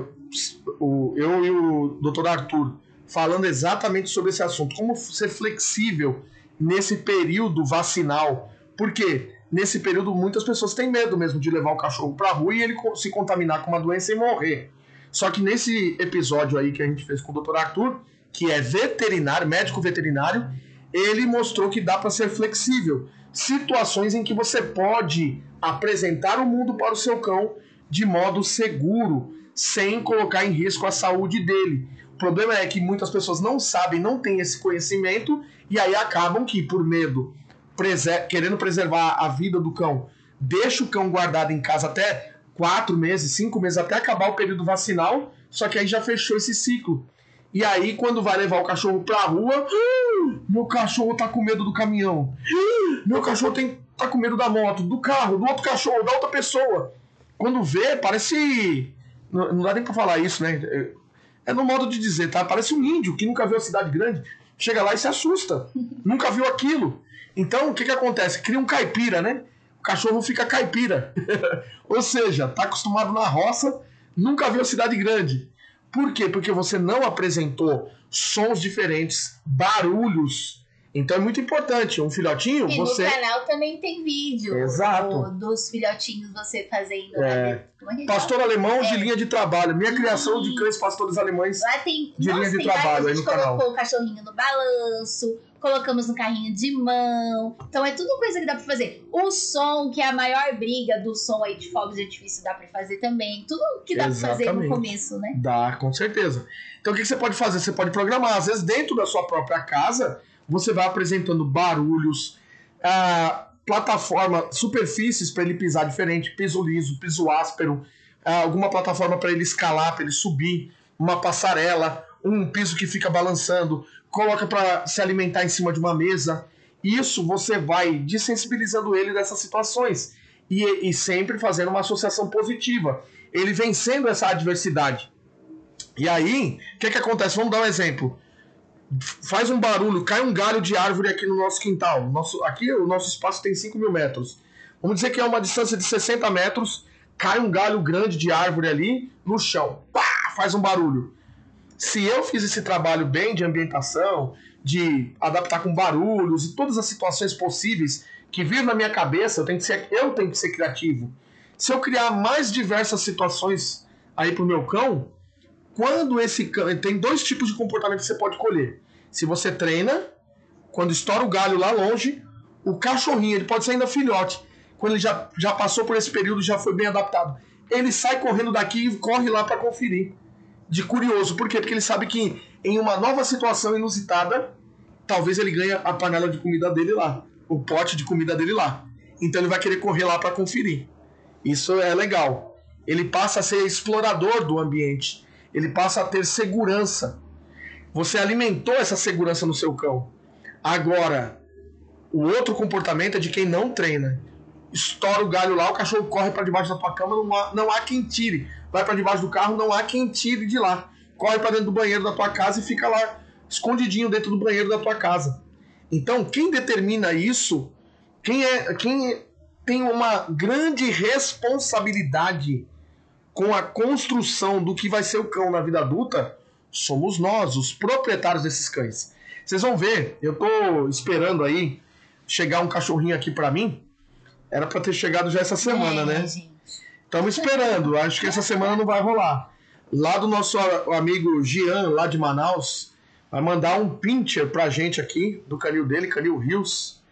o, eu e o Dr. Arthur falando exatamente sobre esse assunto, como ser flexível nesse período vacinal. Porque nesse período muitas pessoas têm medo mesmo de levar o cachorro para a rua e ele se contaminar com uma doença e morrer. Só que nesse episódio aí que a gente fez com o Dr. Arthur, que é veterinário, médico veterinário, ele mostrou que dá para ser flexível. Situações em que você pode apresentar o mundo para o seu cão de modo seguro, sem colocar em risco a saúde dele. O problema é que muitas pessoas não sabem, não têm esse conhecimento e aí acabam que, por medo, preser querendo preservar a vida do cão, deixa o cão guardado em casa até quatro meses, cinco meses, até acabar o período vacinal, só que aí já fechou esse ciclo. E aí, quando vai levar o cachorro pra rua, meu cachorro tá com medo do caminhão. Meu cachorro tem, tá com medo da moto, do carro, do outro cachorro, da outra pessoa. Quando vê, parece. Não, não dá nem pra falar isso, né? É no modo de dizer, tá? Parece um índio que nunca viu a cidade grande. Chega lá e se assusta. nunca viu aquilo. Então, o que que acontece? Cria um caipira, né? O cachorro fica caipira. Ou seja, tá acostumado na roça, nunca viu a cidade grande. Por quê? Porque você não apresentou sons diferentes, barulhos então é muito importante. Um filhotinho, e você. no canal também tem vídeo. Exato. Do, dos filhotinhos você fazendo. É. pastor alemão é. de linha de trabalho. Minha criação de cães pastores alemães Lá tem, de nossa, linha de trabalho aí no canal. colocou o cachorrinho no balanço, colocamos no carrinho de mão. Então é tudo coisa que dá pra fazer. O som, que é a maior briga do som aí de fogos de artifício, dá pra fazer também. Tudo que dá Exatamente. pra fazer no começo, né? Dá, com certeza. Então o que você pode fazer? Você pode programar, às vezes dentro da sua própria casa você vai apresentando barulhos, ah, plataforma, superfícies para ele pisar diferente, piso liso, piso áspero, ah, alguma plataforma para ele escalar, para ele subir, uma passarela, um piso que fica balançando, coloca para se alimentar em cima de uma mesa. Isso você vai desensibilizando ele dessas situações e, e sempre fazendo uma associação positiva. Ele vencendo essa adversidade. E aí, o que, que acontece? Vamos dar um exemplo faz um barulho, cai um galho de árvore aqui no nosso quintal. Nosso, aqui o nosso espaço tem 5 mil metros. Vamos dizer que é uma distância de 60 metros, cai um galho grande de árvore ali no chão. Pá, faz um barulho. Se eu fiz esse trabalho bem de ambientação, de adaptar com barulhos e todas as situações possíveis que vir na minha cabeça, eu tenho que ser, eu tenho que ser criativo. Se eu criar mais diversas situações aí pro meu cão, quando esse. Tem dois tipos de comportamento que você pode colher. Se você treina, quando estoura o galho lá longe, o cachorrinho, ele pode ser ainda filhote. Quando ele já, já passou por esse período, já foi bem adaptado. Ele sai correndo daqui e corre lá para conferir. De curioso. Por quê? Porque ele sabe que em uma nova situação inusitada, talvez ele ganhe a panela de comida dele lá. O pote de comida dele lá. Então ele vai querer correr lá para conferir. Isso é legal. Ele passa a ser explorador do ambiente ele passa a ter segurança. Você alimentou essa segurança no seu cão. Agora, o outro comportamento é de quem não treina. Estoura o galho lá, o cachorro corre para debaixo da tua cama, não há, não há quem tire. Vai para debaixo do carro, não há quem tire de lá. Corre para dentro do banheiro da tua casa e fica lá escondidinho dentro do banheiro da tua casa. Então, quem determina isso, quem é quem tem uma grande responsabilidade com a construção do que vai ser o cão na vida adulta, somos nós, os proprietários desses cães. Vocês vão ver, eu tô esperando aí chegar um cachorrinho aqui para mim. Era para ter chegado já essa semana, é, né? Estamos esperando. Acho que essa semana não vai rolar. Lá do nosso amigo Gian, lá de Manaus, vai mandar um pincher pra gente aqui, do canil dele, canil Rios.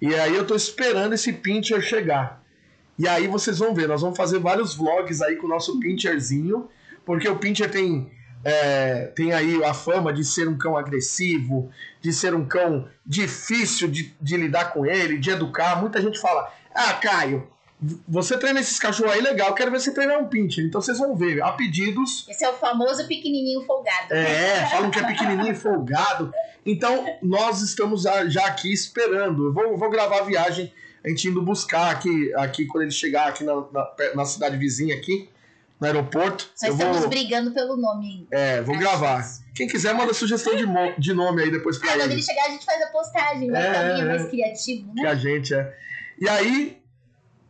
E aí eu tô esperando esse pincher chegar. E aí vocês vão ver, nós vamos fazer vários vlogs aí com o nosso pincherzinho, porque o pincher tem é, tem aí a fama de ser um cão agressivo, de ser um cão difícil de, de lidar com ele, de educar. Muita gente fala: Ah, Caio, você treina esses cachorros aí legal, quero ver você treinar um pincher. Então vocês vão ver, há pedidos. Esse é o famoso pequenininho folgado. É, falam que é pequenininho folgado. Então nós estamos já aqui esperando. Eu vou, vou gravar a viagem, a gente indo buscar aqui, aqui quando ele chegar aqui na, na, na cidade vizinha aqui no aeroporto. Só estamos vou... brigando pelo nome. É, vou gravar. Quem quiser, manda sugestão de, de nome aí depois pra ah, ele. quando ele chegar, a gente faz a postagem, né? É, é, mais criativo, né? Que a gente é. E aí,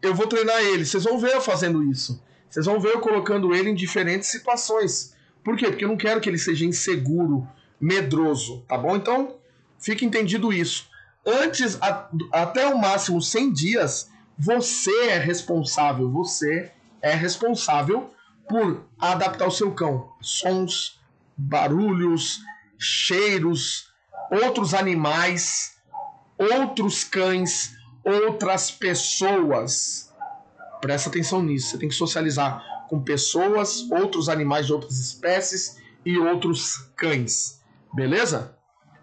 eu vou treinar ele. Vocês vão ver eu fazendo isso. Vocês vão ver eu colocando ele em diferentes situações. Por quê? Porque eu não quero que ele seja inseguro, medroso, tá bom? Então, fica entendido isso. Antes, a, até o máximo 100 dias, você é responsável, você é responsável por adaptar o seu cão. Sons, barulhos, cheiros, outros animais, outros cães, outras pessoas. Presta atenção nisso. Você tem que socializar com pessoas, outros animais de outras espécies e outros cães. Beleza?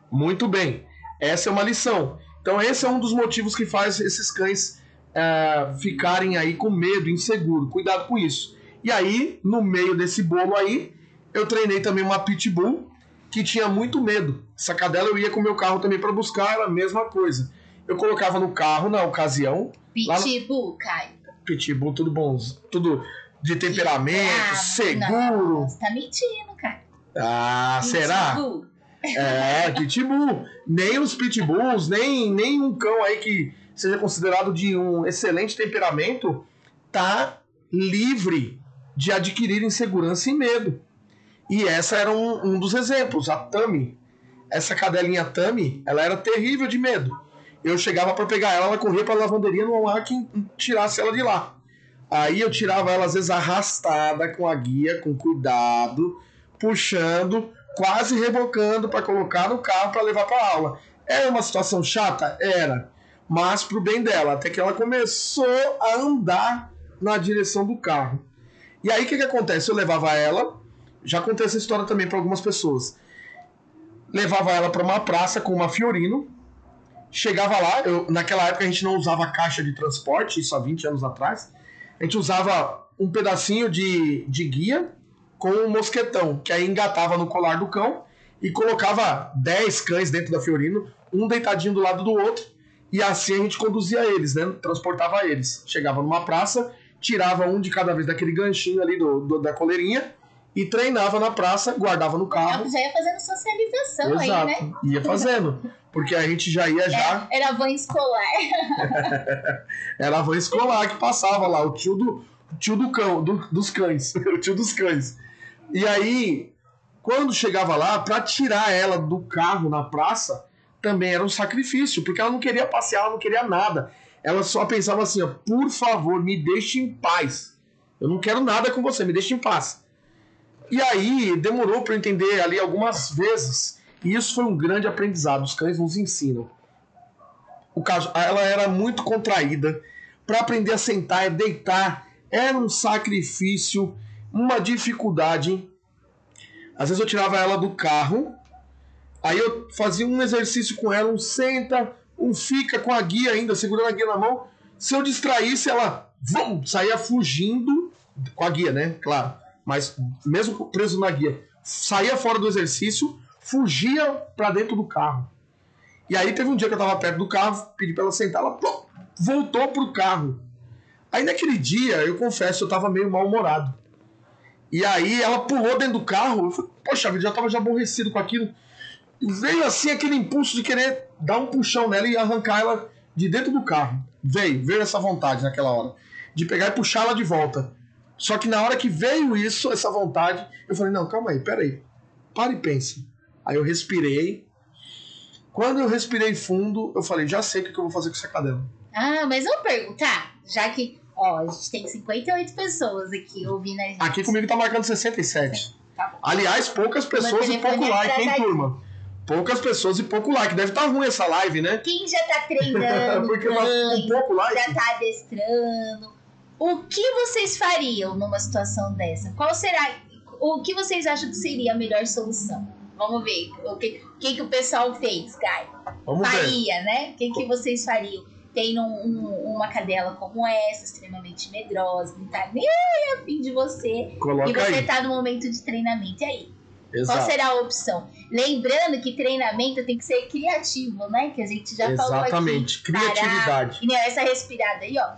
Muito bem. Essa é uma lição. Então, esse é um dos motivos que faz esses cães é, ficarem aí com medo, inseguro. Cuidado com isso. E aí, no meio desse bolo aí, eu treinei também uma pitbull que tinha muito medo. Essa cadela eu ia com o meu carro também para buscar, era a mesma coisa. Eu colocava no carro na ocasião. Pitbull, no... Caio. Pitbull, tudo bom, tudo de temperamento, seguro. Não, você tá mentindo, cara. Ah, pitbull. será? É, pitbull. nem os pitbulls, nem, nem um cão aí que seja considerado de um excelente temperamento, tá livre de adquirir insegurança e medo. E essa era um, um dos exemplos, a Tami. Essa cadelinha Tami, ela era terrível de medo. Eu chegava para pegar ela, ela corria para lavanderia no ar que tirasse ela de lá. Aí eu tirava ela às vezes arrastada com a guia, com cuidado, puxando, quase rebocando para colocar no carro para levar para aula. Era uma situação chata? Era. Mas pro bem dela, até que ela começou a andar na direção do carro. E aí o que, que acontece? Eu levava ela, já contei essa história também para algumas pessoas. Levava ela para uma praça com uma Fiorino. Chegava lá, eu, naquela época a gente não usava caixa de transporte, isso há 20 anos atrás. A gente usava um pedacinho de, de guia com um mosquetão, que aí engatava no colar do cão e colocava 10 cães dentro da Fiorino, um deitadinho do lado do outro, e assim a gente conduzia eles, né? Transportava eles. Chegava numa praça, tirava um de cada vez daquele ganchinho ali do, do da coleirinha e treinava na praça, guardava no carro. Já ia fazendo socialização Exato. aí, né? Ia fazendo. Porque a gente já ia já. Era, era a van escolar. era a van escolar que passava lá, o tio do, o tio do cão, do, dos cães. o tio dos cães. E aí, quando chegava lá, para tirar ela do carro na praça, também era um sacrifício, porque ela não queria passear, ela não queria nada. Ela só pensava assim, ó, por favor, me deixe em paz. Eu não quero nada com você, me deixe em paz. E aí demorou para entender ali algumas vezes. E isso foi um grande aprendizado. Os cães nos ensinam. O caso, ela era muito contraída. Para aprender a sentar e deitar era um sacrifício, uma dificuldade. Às vezes eu tirava ela do carro Aí eu fazia um exercício com ela, um senta, um fica com a guia ainda, segurando a guia na mão. Se eu distraísse, ela vum, saía fugindo com a guia, né? Claro. Mas mesmo preso na guia, saía fora do exercício, fugia para dentro do carro. E aí teve um dia que eu tava perto do carro, pedi para ela sentar, ela pô, voltou pro carro. Aí naquele dia, eu confesso, eu tava meio mal-humorado. E aí ela pulou dentro do carro, eu falei, poxa vida, já tava já aborrecido com aquilo veio assim aquele impulso de querer dar um puxão nela e arrancar ela de dentro do carro. Veio, veio essa vontade naquela hora. De pegar e puxar ela de volta. Só que na hora que veio isso, essa vontade, eu falei, não, calma aí, peraí. Para e pense. Aí eu respirei. Quando eu respirei fundo, eu falei, já sei o que eu vou fazer com essa cadela. Ah, mas vou perguntar, já que, ó, a gente tem 58 pessoas aqui ouvindo a gente. Aqui comigo tá marcando 67. Tá Aliás, poucas pessoas e pouco like, hein, turma? Poucas pessoas e pouco like. Deve estar tá ruim essa live, né? Quem já tá treinando, Porque um pouco like. já tá adestrando. O que vocês fariam numa situação dessa? Qual será. O que vocês acham que seria a melhor solução? Vamos ver o que, o que, que o pessoal fez, Kai. Vamos Faria, ver. né? O que, que vocês fariam? Tem um, um, uma cadela como essa, extremamente medrosa, não tá nem a fim de você. Coloca e você aí. tá no momento de treinamento. E aí? Exato. Qual será a opção? Lembrando que treinamento tem que ser criativo, né? Que a gente já falou aqui. Exatamente. Criatividade. E essa respirada aí, ó.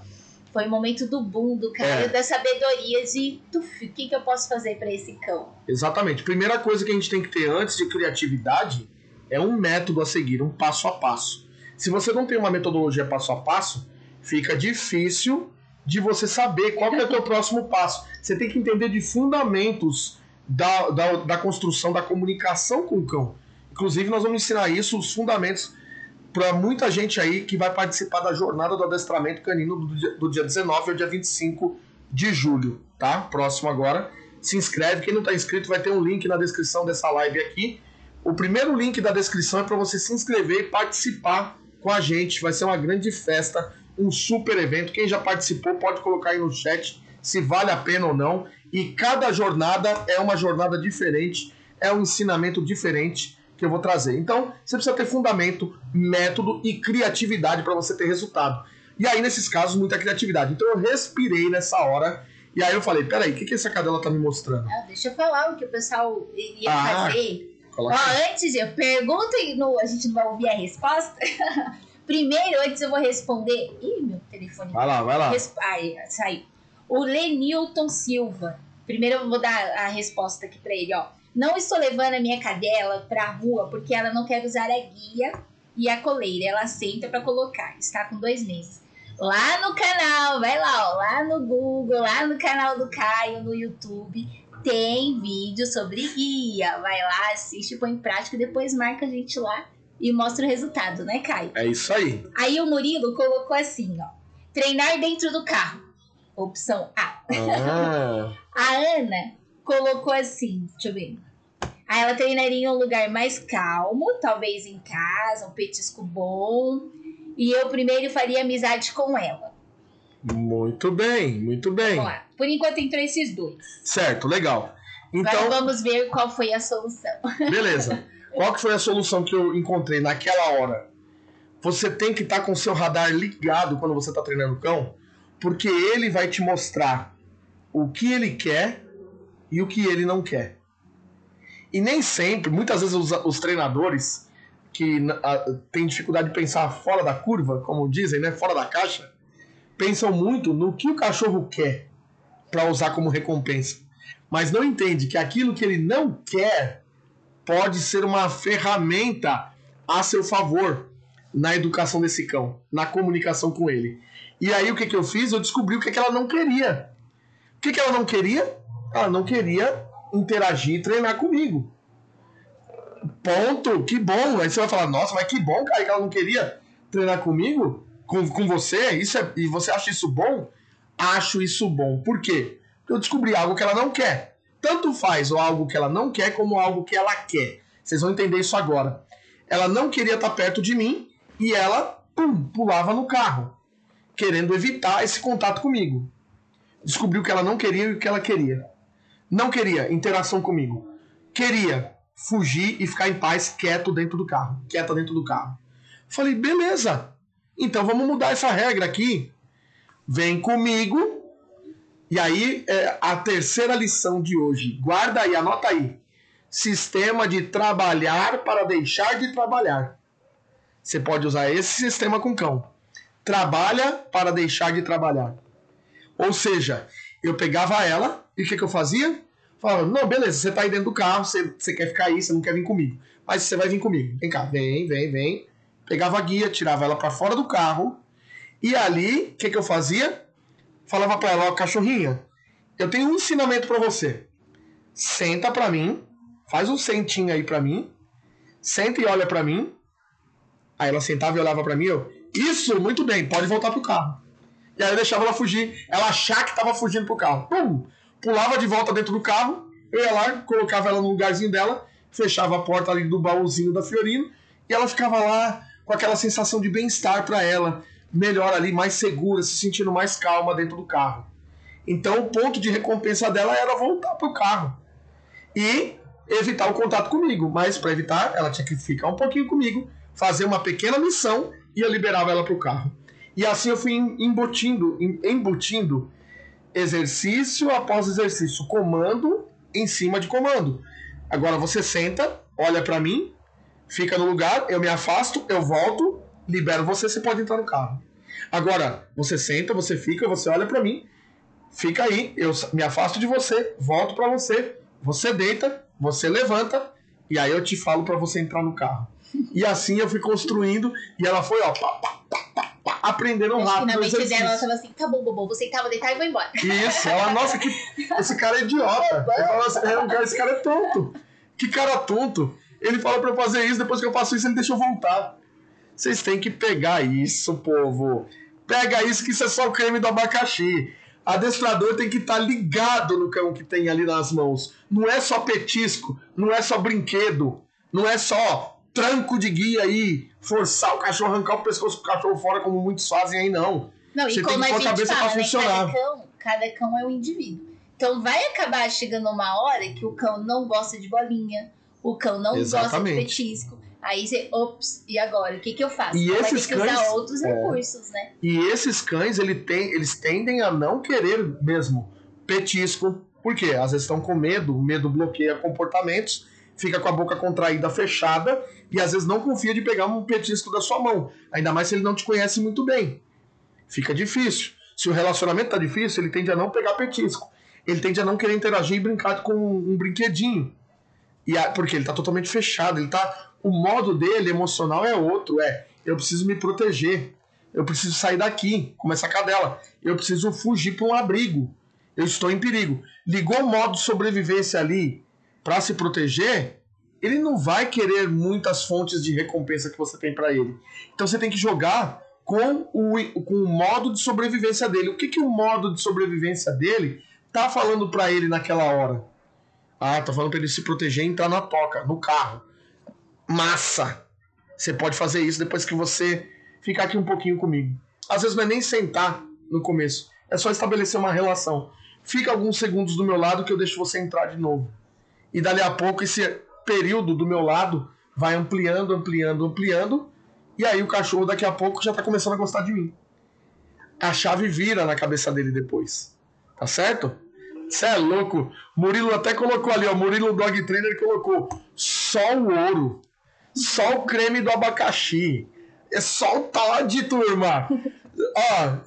Foi o momento do boom, do Caio, É. da sabedoria de tuf, o que, que eu posso fazer pra esse cão? Exatamente. Primeira coisa que a gente tem que ter antes de criatividade é um método a seguir, um passo a passo. Se você não tem uma metodologia passo a passo, fica difícil de você saber qual é o teu próximo passo. Você tem que entender de fundamentos da, da, da construção da comunicação com o cão. Inclusive, nós vamos ensinar isso, os fundamentos, para muita gente aí que vai participar da jornada do adestramento canino do dia, do dia 19 ao dia 25 de julho, tá? Próximo agora. Se inscreve. Quem não está inscrito vai ter um link na descrição dessa live aqui. O primeiro link da descrição é para você se inscrever e participar com a gente. Vai ser uma grande festa, um super evento. Quem já participou pode colocar aí no chat se vale a pena ou não. E cada jornada é uma jornada diferente, é um ensinamento diferente que eu vou trazer. Então, você precisa ter fundamento, método e criatividade para você ter resultado. E aí, nesses casos, muita criatividade. Então, eu respirei nessa hora. E aí, eu falei: peraí, o que, que essa cadela tá me mostrando? Ah, deixa eu falar o que o pessoal iria Ah, fazer. Ó, Coloca aí. antes, eu pergunto e no, a gente não vai ouvir a resposta. Primeiro, antes eu vou responder. Ih, meu telefone. Vai lá, vai lá. Resp- Ai, saiu. O Lenilton Silva. Primeiro eu vou dar a resposta aqui pra ele, ó. Não estou levando a minha cadela pra rua porque ela não quer usar a guia e a coleira. Ela senta pra colocar. Está com dois meses. Lá no canal, vai lá, ó, lá no Google, lá no canal do Caio, no YouTube, tem vídeo sobre guia. Vai lá, assiste, põe em prática e depois marca a gente lá e mostra o resultado, né, Caio? É isso aí. Aí o Murilo colocou assim, ó. Treinar dentro do carro. Opção A. Ah, A Ana colocou assim, deixa eu ver. Aí ela treinaria em um lugar mais calmo, talvez em casa, um petisco bom. E eu primeiro faria amizade com ela. muito bem, muito bem. Vamos lá. Por enquanto entrou esses dois. Certo, legal. Agora Então, vamos ver qual foi a solução. beleza. Qual que foi a solução que eu encontrei naquela hora? Você tem que estar com o seu radar ligado quando você está treinando o cão, porque ele vai te mostrar o que ele quer e o que ele não quer. E nem sempre, muitas vezes os, os treinadores que ah, têm dificuldade de pensar fora da curva, como dizem, né, fora da caixa, pensam muito no que o cachorro quer para usar como recompensa, mas não entende que aquilo que ele não quer pode ser uma ferramenta a seu favor na educação desse cão, na comunicação com ele. E aí o que, que eu fiz? Eu descobri o que, que ela não queria. O que, que ela não queria? Ela não queria interagir e treinar comigo. Ponto. Que bom. Aí você vai falar, nossa, mas que bom, cara, que ela não queria treinar comigo, com, com você. Isso é, e você acha isso bom? Acho isso bom. Por quê? Porque eu descobri algo que ela não quer. Tanto faz ou algo que ela não quer, como algo que ela quer. Vocês vão entender isso agora. Ela não queria estar perto de mim e ela pum, pulava no carro, querendo evitar esse contato comigo. Descobriu que ela não queria e o que ela queria. Não queria interação comigo. Queria fugir e ficar em paz, quieto dentro do carro, quieta dentro do carro. Falei, beleza. Então vamos mudar essa regra aqui. Vem comigo. E aí, é a terceira lição de hoje. Guarda aí, anota aí. Sistema de trabalhar para deixar de trabalhar. Você pode usar esse sistema com cão. Trabalha para deixar de trabalhar. Ou seja, eu pegava ela e o que, que eu fazia? Falava, não, beleza, você tá aí dentro do carro, você, você quer ficar aí, você não quer vir comigo. Mas você vai vir comigo. Vem cá, vem, vem, vem. Pegava a guia, tirava ela para fora do carro. E ali, o que, que eu fazia? Falava para ela, ó, cachorrinha, eu tenho um ensinamento para você. Senta para mim, faz um sentinho aí para mim. Senta e olha para mim. Aí ela sentava e olhava para mim, eu, isso, muito bem, pode voltar pro carro. E aí eu deixava ela fugir, ela achar que tava fugindo pro carro. Pum! Pulava de volta dentro do carro, eu ia lá, colocava ela no lugarzinho dela, fechava a porta ali do baúzinho da Fiorino e ela ficava lá com aquela sensação de bem-estar para ela, melhor ali, mais segura, se sentindo mais calma dentro do carro. Então o ponto de recompensa dela era voltar pro carro e evitar o contato comigo. Mas para evitar, ela tinha que ficar um pouquinho comigo, fazer uma pequena missão e eu liberava ela pro carro. E assim eu fui embutindo, embutindo exercício após exercício, comando em cima de comando. Agora você senta, olha para mim, fica no lugar, eu me afasto, eu volto, libero você, você pode entrar no carro. Agora, você senta, você fica, você olha para mim, fica aí, eu me afasto de você, volto para você, você deita, você levanta e aí eu te falo para você entrar no carro. E assim eu fui construindo e ela foi, ó, pá, pá, pá, pá, aprendendo Acho rápido. que na mente dela ela tava assim, tá bom, bobo, você tava deitar e vou embora. Isso, ela, nossa, que, esse cara é idiota. Eu falo assim, é, esse cara é tonto. Que cara tonto. Ele fala pra eu fazer isso, depois que eu faço isso, ele deixa eu voltar. Vocês têm que pegar isso, povo. Pega isso que isso é só o creme do abacaxi. Adestrador tem que estar tá ligado no cão que tem ali nas mãos. Não é só petisco, não é só brinquedo, não é só tranco de guia aí, forçar o cachorro, arrancar o pescoço do cachorro fora, como muitos fazem aí, não. Não, Você e como a gente cabeça fala, né, cada cão, cada cão é um indivíduo. Então vai acabar chegando uma hora que o cão não gosta de bolinha, o cão não Exatamente. gosta de petisco. Aí você, ops, e agora? O que, que eu faço? E Vai esses ter que cães, usar outros é, recursos, né? E esses cães, ele tem, eles tendem a não querer mesmo petisco. Por quê? Às vezes estão com medo, o medo bloqueia comportamentos, fica com a boca contraída, fechada, e às vezes não confia de pegar um petisco da sua mão. Ainda mais se ele não te conhece muito bem. Fica difícil. Se o relacionamento tá difícil, ele tende a não pegar petisco. Ele tende a não querer interagir e brincar com um brinquedinho. E a, porque ele tá totalmente fechado, ele tá o modo dele emocional é outro, é eu preciso me proteger, eu preciso sair daqui, como essa cadela, eu preciso fugir para um abrigo, eu estou em perigo. Ligou o modo sobrevivência ali para se proteger, ele não vai querer muitas fontes de recompensa que você tem para ele. Então você tem que jogar com o, com o modo de sobrevivência dele. O que, que o modo de sobrevivência dele tá falando para ele naquela hora? Ah, tá falando para ele se proteger e entrar na toca, no carro massa. Você pode fazer isso depois que você ficar aqui um pouquinho comigo. Às vezes não é nem sentar no começo, é só estabelecer uma relação. Fica alguns segundos do meu lado que eu deixo você entrar de novo. E dali a pouco esse período do meu lado vai ampliando, ampliando, ampliando. E aí o cachorro daqui a pouco já tá começando a gostar de mim. A chave vira na cabeça dele depois. Tá certo? Você é louco. Murilo até colocou ali, ó. Murilo Dog Trainer colocou só o ouro. Só o creme do abacaxi. É só o Todd, turma. Ó,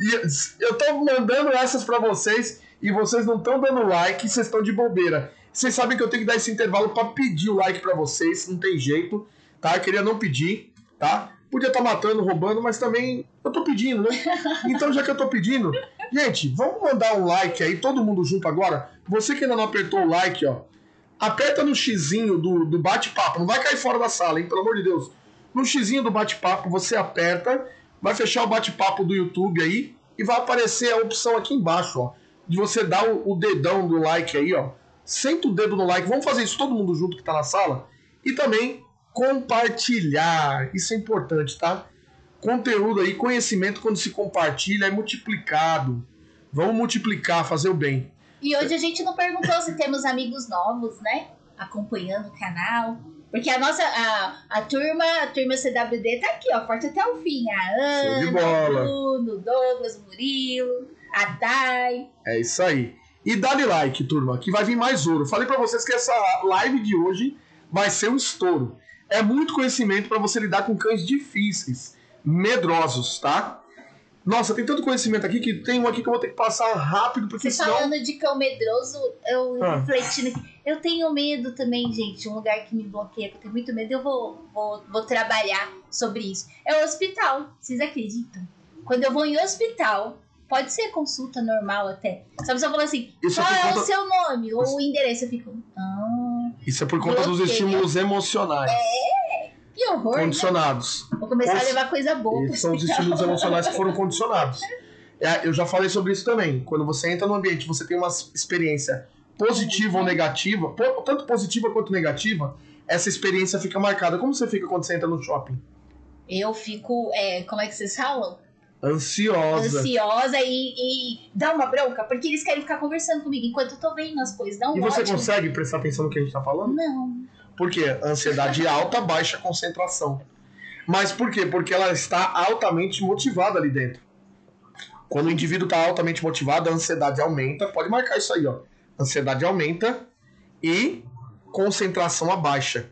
eu tô mandando essas para vocês e vocês não estão dando like, vocês estão de bobeira. Vocês sabem que eu tenho que dar esse intervalo para pedir o like para vocês, não tem jeito, tá? Eu queria não pedir, tá? Podia estar tá matando, roubando, mas também eu tô pedindo, né? Então, já que eu tô pedindo, gente, vamos mandar um like aí, todo mundo junto agora. Você que ainda não apertou o like, ó, aperta no xizinho do, do bate-papo, não vai cair fora da sala, hein? Pelo amor de Deus. No xizinho do bate-papo, você aperta, vai fechar o bate-papo do YouTube aí e vai aparecer a opção aqui embaixo, ó, de você dar o, o, dedão do like aí, ó. Senta o dedo no like, vamos fazer isso todo mundo junto que tá na sala. E também compartilhar, isso é importante, tá? Conteúdo aí, conhecimento quando se compartilha é multiplicado. Vamos multiplicar, fazer o bem. E hoje a gente não perguntou se temos amigos novos, né? Acompanhando o canal. Porque a nossa, a, a turma, a turma CWD tá aqui, ó, forte até o fim. A Ana, o Bruno, Douglas, Murilo, a Dai. É isso aí. E dá-lhe like, turma, que vai vir mais ouro. Falei para vocês que essa live de hoje vai ser um estouro. É muito conhecimento para você lidar com cães difíceis, medrosos, tá? Nossa, tem tanto conhecimento aqui que tem um aqui que eu vou ter que passar rápido, porque Você senão... falando de cão medroso, eu ah. refletindo aqui. Eu tenho medo também, gente. Um lugar que me bloqueia, que eu tenho muito medo, eu vou, vou, vou trabalhar sobre isso. É o hospital. Vocês acreditam? Quando eu vou em hospital, pode ser consulta normal até. Só a pessoa fala assim, isso é qual é, conta... o seu nome? Ou o endereço. Eu fico, ah, Isso é por conta bloqueia. dos estímulos emocionais. É, que horror, né? Condicionados. Né? Vou começar a levar coisa boa. Esses são os estímulos emocionais que foram condicionados. É, eu já falei sobre isso também. Quando você entra no ambiente, você tem uma experiência positiva ou negativa, tanto positiva quanto negativa, essa experiência fica marcada. Como você fica quando você entra no shopping? Eu fico, é, como é que vocês falam? Ansiosa. Ansiosa e, e dá uma bronca, porque eles querem ficar conversando comigo enquanto eu tô vendo as coisas. Dá um e você consegue prestar atenção no que a gente tá falando? Não. Por quê? Ansiedade alta, baixa concentração. Mas por quê? Porque ela está altamente motivada ali dentro. Quando o indivíduo está altamente motivado, a ansiedade aumenta. Pode marcar isso aí, ó. Ansiedade aumenta e concentração abaixa.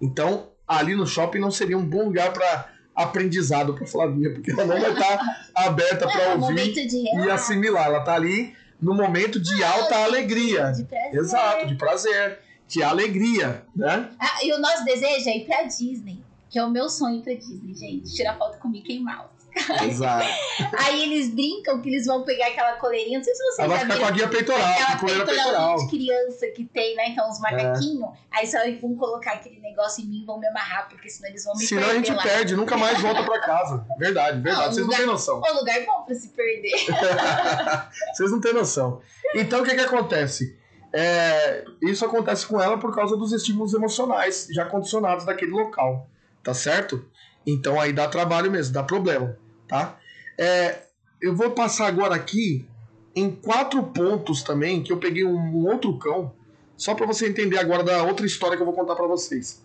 Então, ali no shopping não seria um bom lugar para aprendizado para Flavinha, porque ela não vai estar tá aberta para é, ouvir e assimilar. Ela está ali no momento de alta alegria. De prazer. Exato, de prazer de alegria, né? Ah, e o nosso desejo é ir pra Disney. Que é o meu sonho pra Disney, gente. Tirar foto com Mickey Mouse. Exato. Aí eles brincam que eles vão pegar aquela coleirinha. Não sei se vocês Ela já vai ficar com a guia peitoral, aquela coleira peitoral de criança que tem, né? Então, os macaquinhos. É. Aí só vão colocar aquele negócio em mim e vão me amarrar, porque senão eles vão me senão perder. Senão a gente lá. perde, nunca mais volta pra casa. Verdade, verdade. Não, Vocês lugar, não têm noção. O lugar bom pra se perder. Vocês não têm noção. Então, o que que acontece? É, isso acontece com ela por causa dos estímulos emocionais já condicionados daquele local, tá certo? Então aí dá trabalho mesmo, dá problema, tá? É, eu vou passar agora aqui em quatro pontos também que eu peguei um, outro cão, só para você entender agora da outra história que eu vou contar para vocês.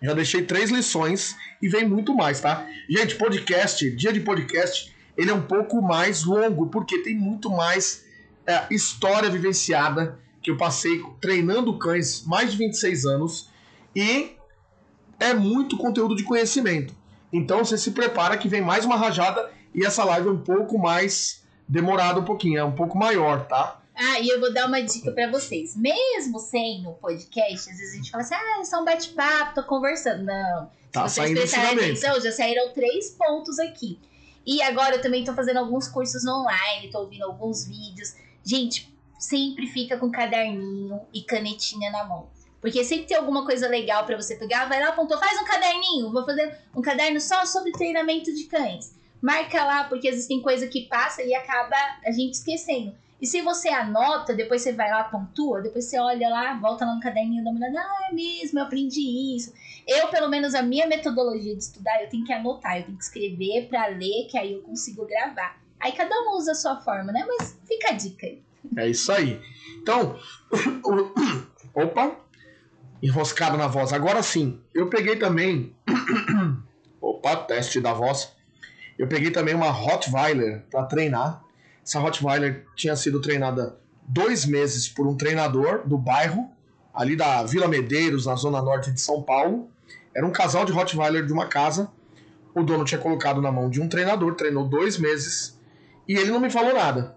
Já deixei três lições e vem muito mais, tá? Gente, podcast, dia de podcast, ele é um pouco mais longo porque tem muito mais é, história vivenciada que eu passei treinando cães mais de 26 anos e é muito conteúdo de conhecimento. Então você se prepara que vem mais uma rajada e essa live é um pouco mais demorada um pouquinho, é um pouco maior, tá? Ah, e eu vou dar uma dica para vocês. Mesmo sem o podcast, às vezes a gente fala assim, ah, é só um bate-papo, tô conversando. Não. Tá Se vocês prestarem atenção, já saíram três pontos aqui. E agora eu também tô fazendo alguns cursos online, tô ouvindo alguns vídeos. Gente, sempre fica com caderninho e canetinha na mão. Porque sempre tem alguma coisa legal para você pegar, vai lá, apontou, faz um caderninho, vou fazer um caderno só sobre treinamento de cães. Marca lá, porque às vezes tem coisa que passa e acaba a gente esquecendo. E se você anota, depois você vai lá, pontua, depois você olha lá, volta lá no caderninho, uma olhada, ah, é mesmo, eu aprendi isso. Eu, pelo menos, a minha metodologia de estudar, eu tenho que anotar, eu tenho que escrever para ler, que aí eu consigo gravar. Aí cada um usa a sua forma, né? Mas fica a dica aí. É isso aí. Então, opa, enroscado na voz. Agora sim, eu peguei também. opa, teste da voz. Eu peguei também uma Rottweiler para treinar. Essa Rottweiler tinha sido treinada dois meses por um treinador do bairro, ali da Vila Medeiros, na zona norte de São Paulo. Era um casal de Rottweiler de uma casa. O dono tinha colocado na mão de um treinador, treinou dois meses e ele não me falou nada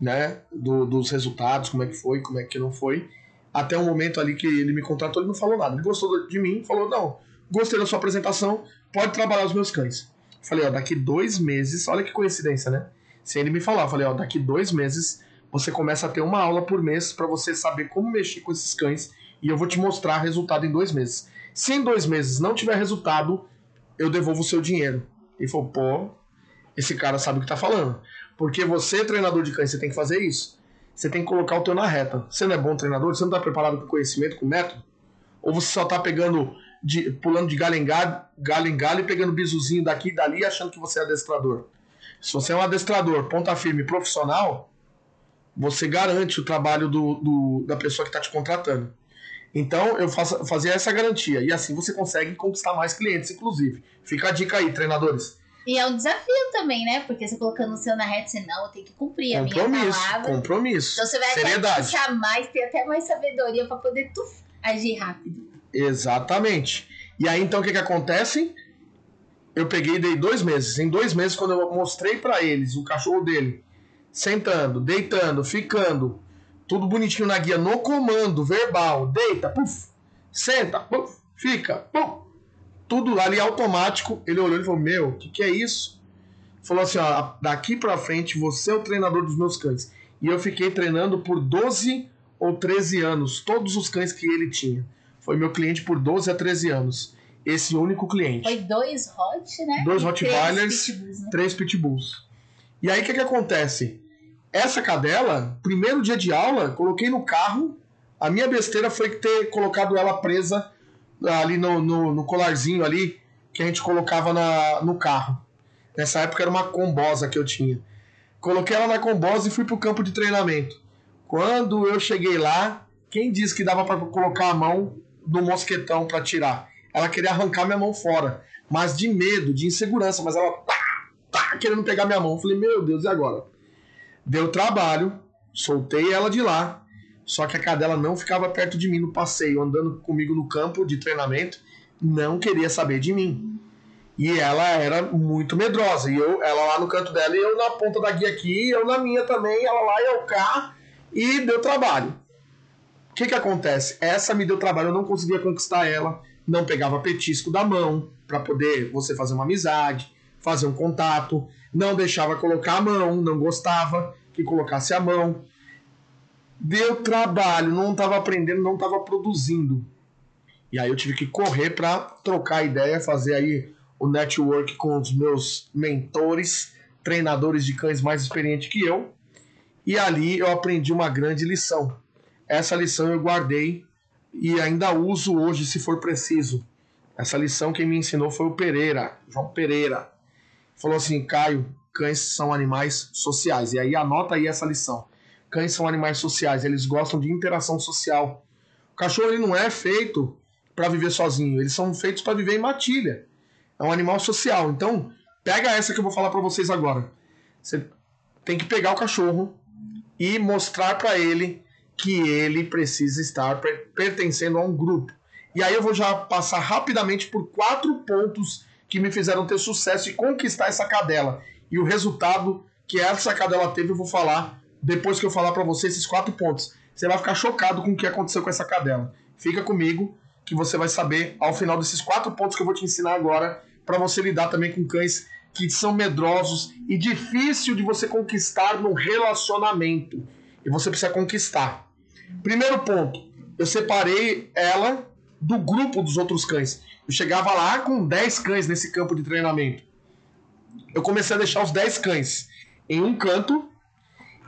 né, do, dos resultados, como é que foi, como é que não foi. Até o momento ali que ele me contratou, ele não falou nada. Ele gostou de mim, falou: Não, gostei da sua apresentação, pode trabalhar os meus cães. Falei: Ó, daqui dois meses, olha que coincidência, né? Sem ele me falar, falei: Ó, daqui dois meses você começa a ter uma aula por mês para você saber como mexer com esses cães e eu vou te mostrar resultado em dois meses. Se em dois meses não tiver resultado, eu devolvo o seu dinheiro. Ele falou: Pô, esse cara sabe o que tá falando. Porque você, treinador de cães, você tem que fazer isso. Você tem que colocar o teu na reta. Você não é bom treinador? Você não está preparado com conhecimento, com método? Ou você só está pegando, de, pulando de galho em galho, galho em galho e pegando bizuzinho daqui e dali achando que você é adestrador? Se você é um adestrador, ponta firme profissional, você garante o trabalho do, do da pessoa que está te contratando. Então, eu faço, fazia essa garantia. E assim você consegue conquistar mais clientes, inclusive. Fica a dica aí, treinadores. E é um desafio também, né? Porque você colocando o seu na reta, você não, eu tenho que cumprir compromisso, a minha palavra. Compromisso, Então você vai Seriedade. até mais, ter até mais sabedoria para poder tu, agir rápido. Exatamente. E aí, então, o que que acontece? Eu peguei e dei dois meses. Em dois meses, quando eu mostrei para eles o cachorro dele sentando, deitando, ficando, tudo bonitinho na guia, no comando verbal, deita, puf, senta, puf, fica, puf, tudo ali automático. Ele olhou e falou: Meu, o que, que é isso? Falou assim: ó, daqui pra frente você é o treinador dos meus cães. E eu fiquei treinando por 12 ou 13 anos, todos os cães que ele tinha. Foi meu cliente por 12 a 13 anos. Esse único cliente. Foi dois hot, né? Dois Rottweilers, três pitbulls. Né? Três pitbulls. E aí o que, que acontece? essa cadela, primeiro dia de aula, coloquei no carro. A minha besteira foi ter colocado ela presa ali no, no, no colarzinho ali que a gente colocava na, no carro. Nessa época era uma combosa que eu tinha. Coloquei ela na combosa e fui pro campo de treinamento. Quando eu cheguei lá, quem disse que dava para colocar a mão no mosquetão para tirar? Ela queria arrancar minha mão fora, mas de medo, de insegurança, mas ela tá, tá querendo pegar minha mão. Eu falei, meu Deus, e agora? Deu trabalho, soltei ela de lá, só que a cadela não ficava perto de mim no passeio, andando comigo no campo de treinamento, não queria saber de mim. E ela era muito medrosa. E eu, ela lá no canto dela e eu na ponta da guia aqui, eu na minha também, ela lá e eu cá, e deu trabalho. O que que acontece? Essa me deu trabalho, eu não conseguia conquistar ela, não pegava petisco da mão para poder você fazer uma amizade, fazer um contato, não deixava colocar a mão, não gostava que colocasse a mão. Deu trabalho, não estava aprendendo, não estava produzindo. E aí eu tive que correr para trocar ideia, fazer aí o network com os meus mentores, treinadores de cães mais experientes que eu. E ali eu aprendi uma grande lição. Essa lição eu guardei e ainda uso hoje se for preciso. Essa lição quem me ensinou foi o Pereira, João Pereira. Falou assim: Caio, cães são animais sociais. E aí anota aí essa lição. Cães são animais sociais, eles gostam de interação social. O cachorro ele não é feito para viver sozinho, eles são feitos para viver em matilha. É um animal social. Então, pega essa que eu vou falar para vocês agora. Você tem que pegar o cachorro e mostrar para ele que ele precisa estar pertencendo a um grupo. E aí eu vou já passar rapidamente por quatro pontos que me fizeram ter sucesso e conquistar essa cadela. E o resultado que essa cadela teve eu vou falar depois que eu falar para você esses quatro pontos. Você vai ficar chocado com o que aconteceu com essa cadela. Fica comigo que você vai saber ao final desses quatro pontos que eu vou te ensinar agora para você lidar também com cães que são medrosos e difícil de você conquistar no relacionamento. E você precisa conquistar. Primeiro ponto, eu separei ela do grupo dos outros cães. Eu chegava lá com 10 cães nesse campo de treinamento. Eu comecei a deixar os 10 cães em um canto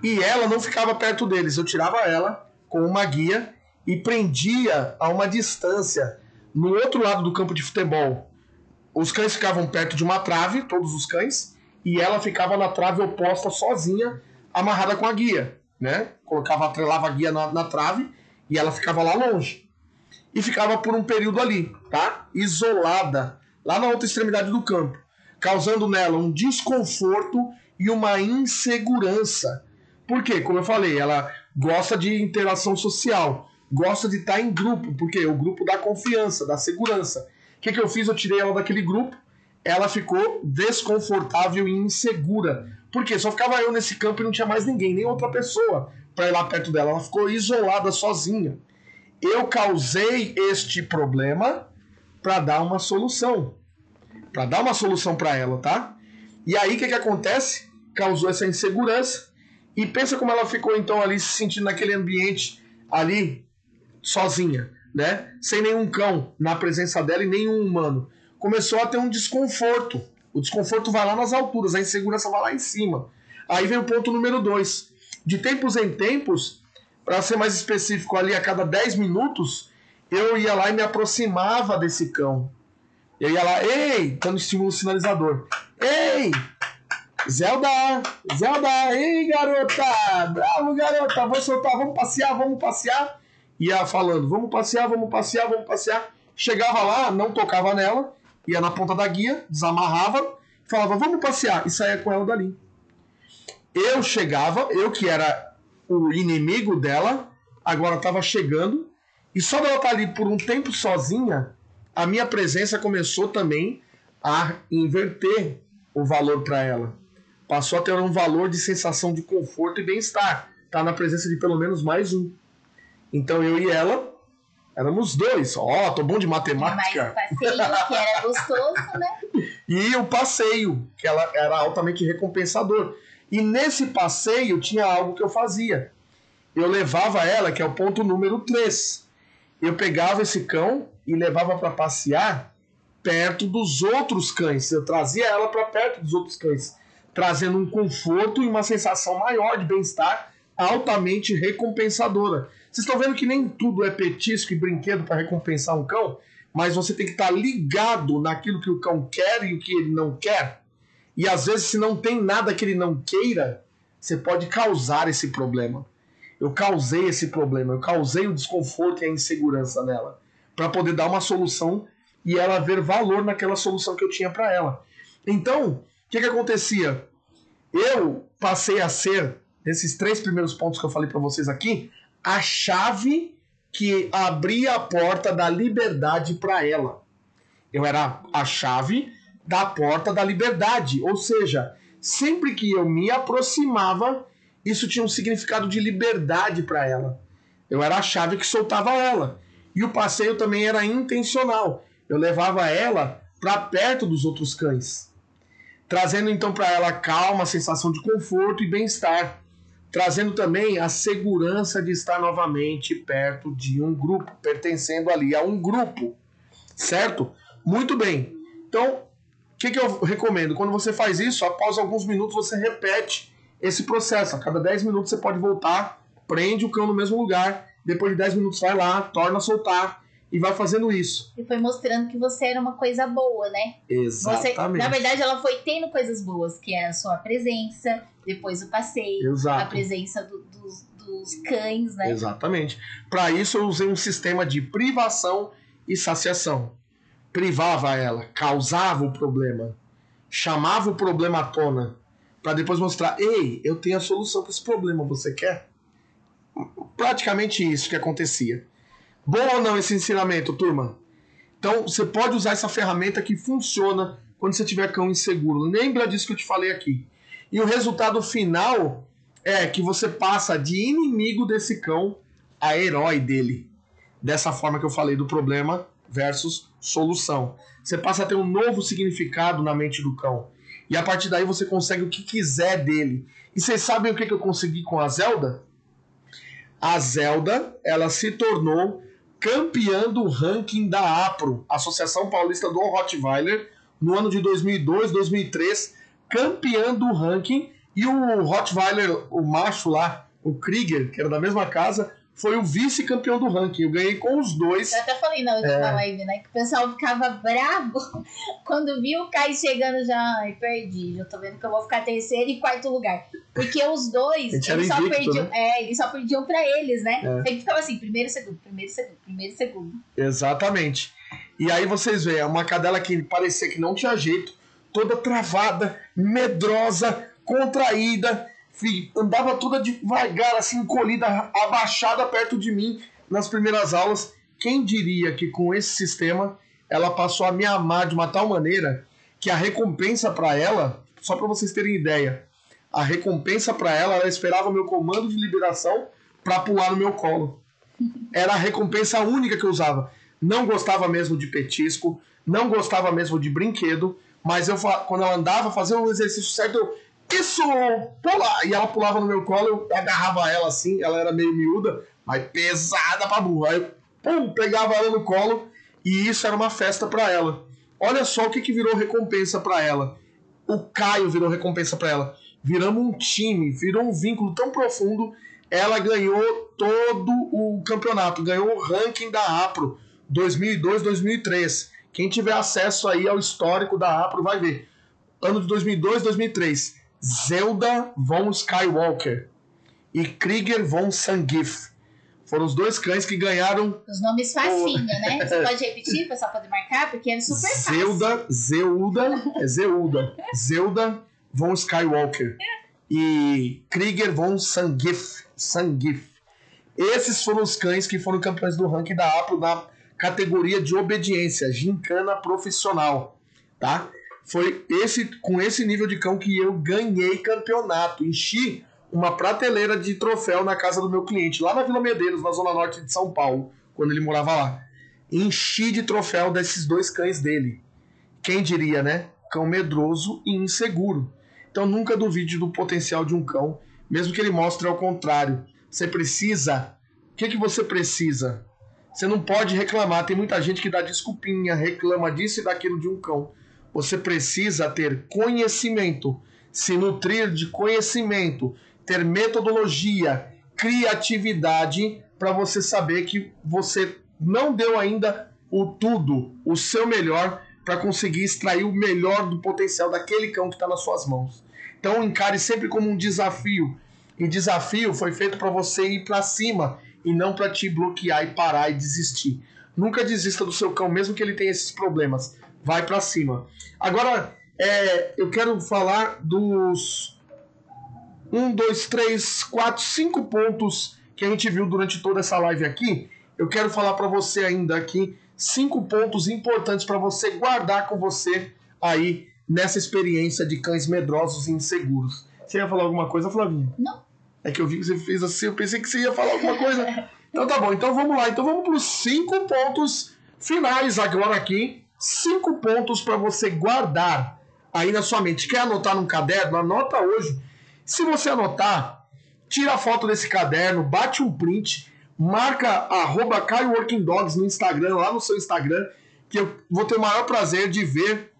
e ela não ficava perto deles. Eu tirava ela com uma guia e prendia a uma distância no outro lado do campo de futebol. Os cães ficavam perto de uma trave, todos os cães, e ela ficava na trave oposta sozinha, amarrada com a guia, né? Colocava, atrelava a guia na, na trave e ela ficava lá longe. E ficava por um período ali, tá? Isolada, lá na outra extremidade do campo, causando nela um desconforto e uma insegurança. Por quê? Como eu falei, ela gosta de interação social gosta de estar em grupo, porque o grupo dá confiança, dá segurança. O que, que eu fiz? Eu tirei ela daquele grupo, ela ficou desconfortável e insegura. Porque só ficava eu nesse campo e não tinha mais ninguém, nem outra pessoa para ir lá perto dela. Ela ficou isolada, sozinha. Eu causei este problema para dar uma solução. Para dar uma solução para ela, tá? E aí o que, que acontece? Causou essa insegurança. E pensa como ela ficou então ali se sentindo naquele ambiente ali sozinha, né? Sem nenhum cão na presença dela e nenhum humano. Começou a ter um desconforto. O desconforto vai lá nas alturas, a insegurança vai lá em cima. Aí vem o ponto número dois. De tempos em tempos, para ser mais específico, ali a cada 10 minutos, eu ia lá e me aproximava desse cão. Eu ia lá, ei, dando estímulo sinalizador. Ei, Zelda, Zelda, ei garota, bravo garota, vou soltar, vamos passear, vamos passear ia falando, vamos passear, vamos passear, vamos passear. Chegava lá, não tocava nela, ia na ponta da guia, desamarrava, falava, vamos passear, e saía com ela dali. Eu chegava, eu que era o inimigo dela, agora estava chegando, e só dela estar tá ali por um tempo sozinha, a minha presença começou também a inverter o valor para ela. Passou a ter um valor de sensação de conforto e bem-estar. Tá na presença de pelo menos mais um. Então eu e ela éramos dois. Ó, oh, tô bom de matemática. Mas o passeio, que era gostoso, né? e o passeio, que ela era altamente recompensador. E nesse passeio tinha algo que eu fazia. Eu levava ela, que é o ponto número 3. Eu pegava esse cão e levava para passear perto dos outros cães. Eu trazia ela para perto dos outros cães. Trazendo um conforto e uma sensação maior de bem-estar altamente recompensadora. Vocês estão vendo que nem tudo é petisco e brinquedo para recompensar um cão, mas você tem que estar tá ligado naquilo que o cão quer e o que ele não quer. E às vezes, se não tem nada que ele não queira, você pode causar esse problema. Eu causei esse problema, eu causei o desconforto e a insegurança nela, para poder dar uma solução e ela ver valor naquela solução que eu tinha para ela. Então, o que, que acontecia? Eu passei a ser, nesses três primeiros pontos que eu falei para vocês aqui, a chave que abria a porta da liberdade para ela. Eu era a chave da porta da liberdade, ou seja, sempre que eu me aproximava, isso tinha um significado de liberdade para ela. Eu era a chave que soltava ela. E o passeio também era intencional. Eu levava ela para perto dos outros cães, trazendo então para ela calma, sensação de conforto e bem-estar, trazendo também a segurança de estar novamente perto de um grupo, pertencendo ali a um grupo, certo? Muito bem. Então, o que, que eu recomendo? Quando você faz isso, após alguns minutos você repete esse processo. A cada 10 minutos você pode voltar, prende o cão no mesmo lugar, depois de 10 minutos vai lá, torna a soltar e vai fazendo isso. E foi mostrando que você era uma coisa boa, né? Exatamente. Você, na verdade, ela foi tendo coisas boas, que é a sua presença, depois o passeio, Exato. a presença do, dos, dos cães, né? Exatamente. Para isso eu usei um sistema de privação e saciação privava ela, causava o problema, chamava o problema à tona, para depois mostrar: ei, eu tenho a solução para esse problema, você quer? Praticamente isso que acontecia. Bom ou não esse ensinamento, turma? Então você pode usar essa ferramenta que funciona quando você tiver cão inseguro. Lembra disso que eu te falei aqui. E o resultado final é que você passa de inimigo desse cão a herói dele. Dessa forma que eu falei do problema versus solução. Você passa a ter um novo significado na mente do cão. E a partir daí você consegue o que quiser dele. E vocês sabem o que, eu consegui com a Zelda? A Zelda, ela se tornou campeã do ranking da APRO, Associação Paulista do Rottweiler, no ano de 2002, 2003, campeã do ranking. E o Rottweiler, o macho lá, o Krieger, que era da mesma casa, foi o vice-campeão do ranking. Eu ganhei com os dois. Eu até falei na última é... live, né? Que o pessoal ficava bravo quando viu o Kai chegando já. Ai, perdi. Já tô vendo que eu vou ficar terceiro e quarto lugar. Porque os dois, eles só, invicto, perdiam, né? é, eles só perdiam pra eles, né? É. Ele ficava assim, primeiro, segundo, primeiro, segundo, primeiro, segundo. Exatamente. E aí vocês veem, é uma cadela que parecia que não tinha jeito, toda travada, medrosa, contraída andava toda devagar, assim, encolhida, abaixada perto de mim nas primeiras aulas. Quem diria que com esse sistema ela passou a me amar de uma tal maneira que a recompensa para ela, só para vocês terem ideia, a recompensa para ela, ela esperava o meu comando de liberação para pular no meu colo. Era a recompensa única que eu usava. Não gostava mesmo de petisco, não gostava mesmo de brinquedo, mas eu quando ela andava, fazia o exercício certo, eu isso, pula! E ela pulava no meu colo, eu agarrava ela assim, ela era meio miúda, mas pesada pra burra. Aí eu pum, pegava ela no colo e isso era uma festa para ela. Olha só o que, que virou recompensa para ela. O Caio virou recompensa para ela. Viramos um time, virou um vínculo tão profundo. Ela ganhou todo o campeonato, ganhou o ranking da APRO 2002-2003. Quem tiver acesso aí ao histórico da APRO vai ver. Ano de 2002, 2003 Zelda von Skywalker e Krieger von Sangif. Foram os dois cães que ganharam. Os nomes facinho, né? Você pode repetir, só poder marcar, porque é super fácil. Zelda, Zelda, é Zelda. Zelda von Skywalker e Krieger von Sangif. Sangif. Esses foram os cães que foram campeões do ranking da Apple na categoria de obediência, gincana profissional, tá? Foi esse com esse nível de cão que eu ganhei campeonato. Enchi uma prateleira de troféu na casa do meu cliente, lá na Vila Medeiros, na zona norte de São Paulo, quando ele morava lá. Enchi de troféu desses dois cães dele. Quem diria, né? Cão medroso e inseguro. Então nunca duvide do potencial de um cão, mesmo que ele mostre ao contrário. Você precisa. O que, que você precisa? Você não pode reclamar. Tem muita gente que dá desculpinha, reclama disso e daquilo de um cão você precisa ter conhecimento, se nutrir de conhecimento, ter metodologia, criatividade para você saber que você não deu ainda o tudo, o seu melhor para conseguir extrair o melhor do potencial daquele cão que está nas suas mãos. Então encare sempre como um desafio. E desafio foi feito para você ir para cima e não para te bloquear e parar e desistir. Nunca desista do seu cão, mesmo que ele tenha esses problemas. Vai para cima. Agora, é, eu quero falar dos um, dois, três, quatro, cinco pontos que a gente viu durante toda essa live aqui. Eu quero falar para você ainda aqui cinco pontos importantes para você guardar com você aí nessa experiência de cães medrosos e inseguros. Você ia falar alguma coisa, Flavinha? Não. É que eu vi que você fez assim, eu pensei que você ia falar alguma coisa. Então tá bom, então vamos lá. Então vamos para os cinco pontos finais agora aqui. Cinco pontos para você guardar aí na sua mente. Quer anotar num caderno? Anota hoje. Se você anotar, tira a foto desse caderno, bate um print marca arroba Dogs no Instagram, lá no seu Instagram, que eu vou ter o maior prazer de ver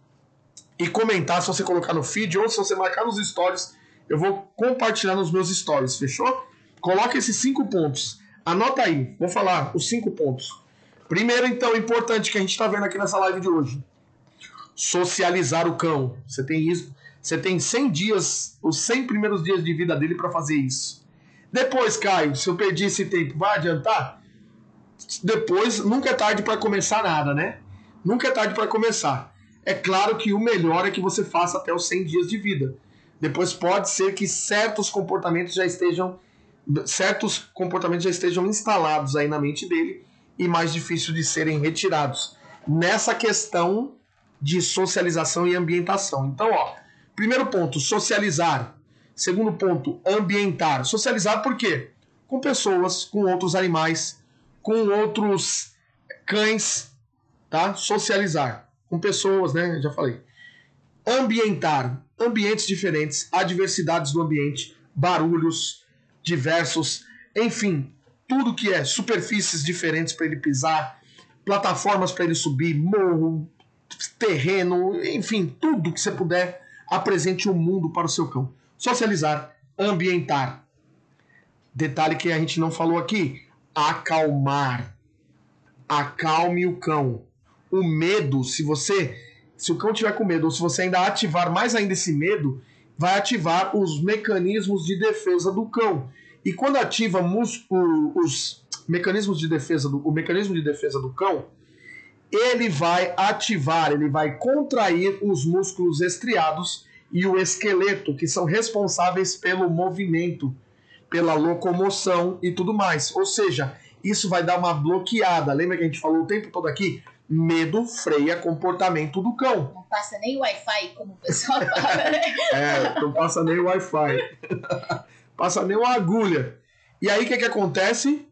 e comentar se você colocar no feed ou se você marcar nos stories, eu vou compartilhar nos meus stories, fechou? Coloca esses cinco pontos. Anota aí, vou falar os cinco pontos. Primeiro, então, importante que a gente está vendo aqui nessa live de hoje. Socializar o cão. Você tem isso. Você tem 100 dias, os 100 primeiros dias de vida dele para fazer isso. Depois, Caio, se eu perdi esse tempo, vai adiantar? Depois, nunca é tarde para começar nada, né? Nunca é tarde para começar. É claro que o melhor é que você faça até os 100 dias de vida. Depois pode ser que certos comportamentos já estejam certos comportamentos já estejam instalados aí na mente dele e mais difícil de serem retirados. Nessa questão de socialização e ambientação. Então, ó, primeiro ponto, socializar. Segundo ponto, ambientar. Socializar por quê? Com pessoas, com outros animais, com outros cães, tá? Socializar. Com pessoas, né? Já falei. Ambientar. Ambientes diferentes, adversidades do ambiente, barulhos diversos, enfim, tudo que é superfícies diferentes para ele pisar, plataformas para ele subir, morro, terreno, enfim, tudo que você puder, apresente o um mundo para o seu cão socializar, ambientar. Detalhe que a gente não falou aqui: acalmar. Acalme o cão. O medo, se você. Se o cão tiver com medo, ou se você ainda ativar mais ainda esse medo, vai ativar os mecanismos de defesa do cão. E quando ativa os, os mecanismos de defesa do, o mecanismo de defesa do cão, ele vai ativar, ele vai contrair os músculos estriados e o esqueleto, que são responsáveis pelo movimento, pela locomoção e tudo mais. Ou seja, isso vai dar uma bloqueada. Lembra que a gente falou o tempo todo aqui? Medo freia comportamento do cão. Não passa nem Wi-Fi, como o pessoal fala, né? é, não passa nem Wi-Fi. passa nem uma agulha. E aí o que, que acontece?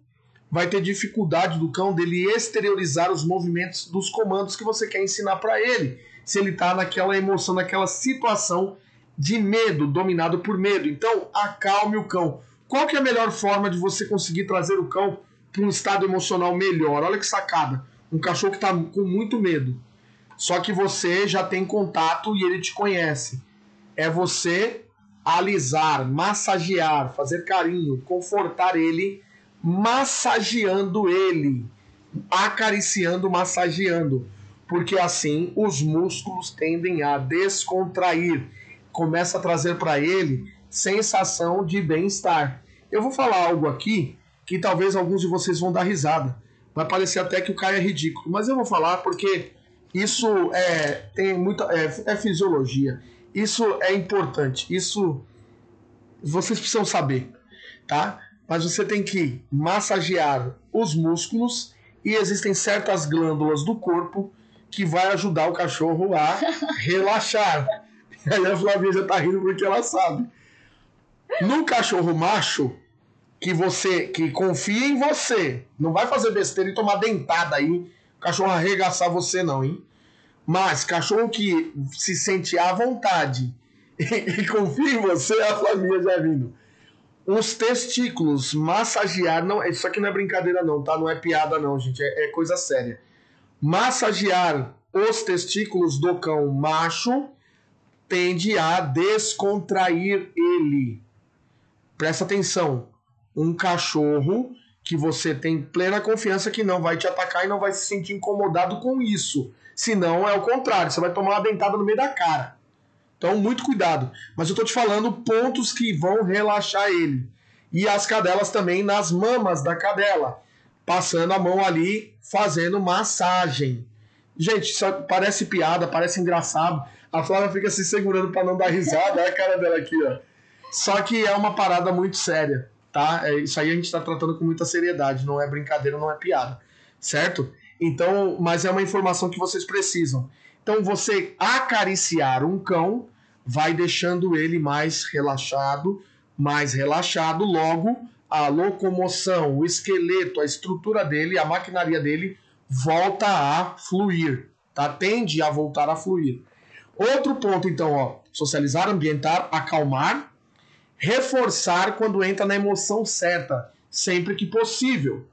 Vai ter dificuldade do cão dele exteriorizar os movimentos dos comandos que você quer ensinar para ele se ele está naquela emoção, naquela situação de medo, dominado por medo. Então, acalme o cão. Qual que é a melhor forma de você conseguir trazer o cão para um estado emocional melhor? Olha que sacada. Um cachorro que está com muito medo. Só que você já tem contato e ele te conhece. É você alisar, massagear, fazer carinho, confortar ele, massageando ele, acariciando, massageando porque assim os músculos tendem a descontrair, começa a trazer para ele sensação de bem-estar. Eu vou falar algo aqui que talvez alguns de vocês vão dar risada. Vai parecer até que o cara é ridículo, mas eu vou falar porque isso é tem muita é, é fisiologia. Isso é importante. Isso vocês precisam saber, tá? Mas você tem que massagear os músculos e existem certas glândulas do corpo que vai ajudar o cachorro a relaxar. Aí a Flavinha já tá rindo porque ela sabe. No cachorro macho, que você que confia em você, não vai fazer besteira e tomar dentada aí, o cachorro arregaçar você não, hein? Mas cachorro que se sente à vontade e, e confia em você, a Flavinha já vindo. Os testículos, massagear, não, isso aqui não é brincadeira não, tá? Não é piada não, gente, é, é coisa séria massagear os testículos do cão macho tende a descontrair ele. Presta atenção. Um cachorro que você tem plena confiança que não vai te atacar e não vai se sentir incomodado com isso. Senão é o contrário, você vai tomar uma dentada no meio da cara. Então, muito cuidado. Mas eu tô te falando pontos que vão relaxar ele. E as cadelas também nas mamas da cadela, passando a mão ali, fazendo massagem. Gente, isso parece piada, parece engraçado. A Flávia fica se segurando para não dar risada, olha a cara dela aqui, ó. Só que é uma parada muito séria, tá? É, isso aí a gente está tratando com muita seriedade, não é brincadeira, não é piada, certo? Então, mas é uma informação que vocês precisam. Então, você acariciar um cão vai deixando ele mais relaxado, mais relaxado, logo a locomoção, o esqueleto, a estrutura dele, a maquinaria dele volta a fluir, tá? Tende a voltar a fluir. Outro ponto, então, ó, socializar, ambientar, acalmar, reforçar quando entra na emoção certa, sempre que possível.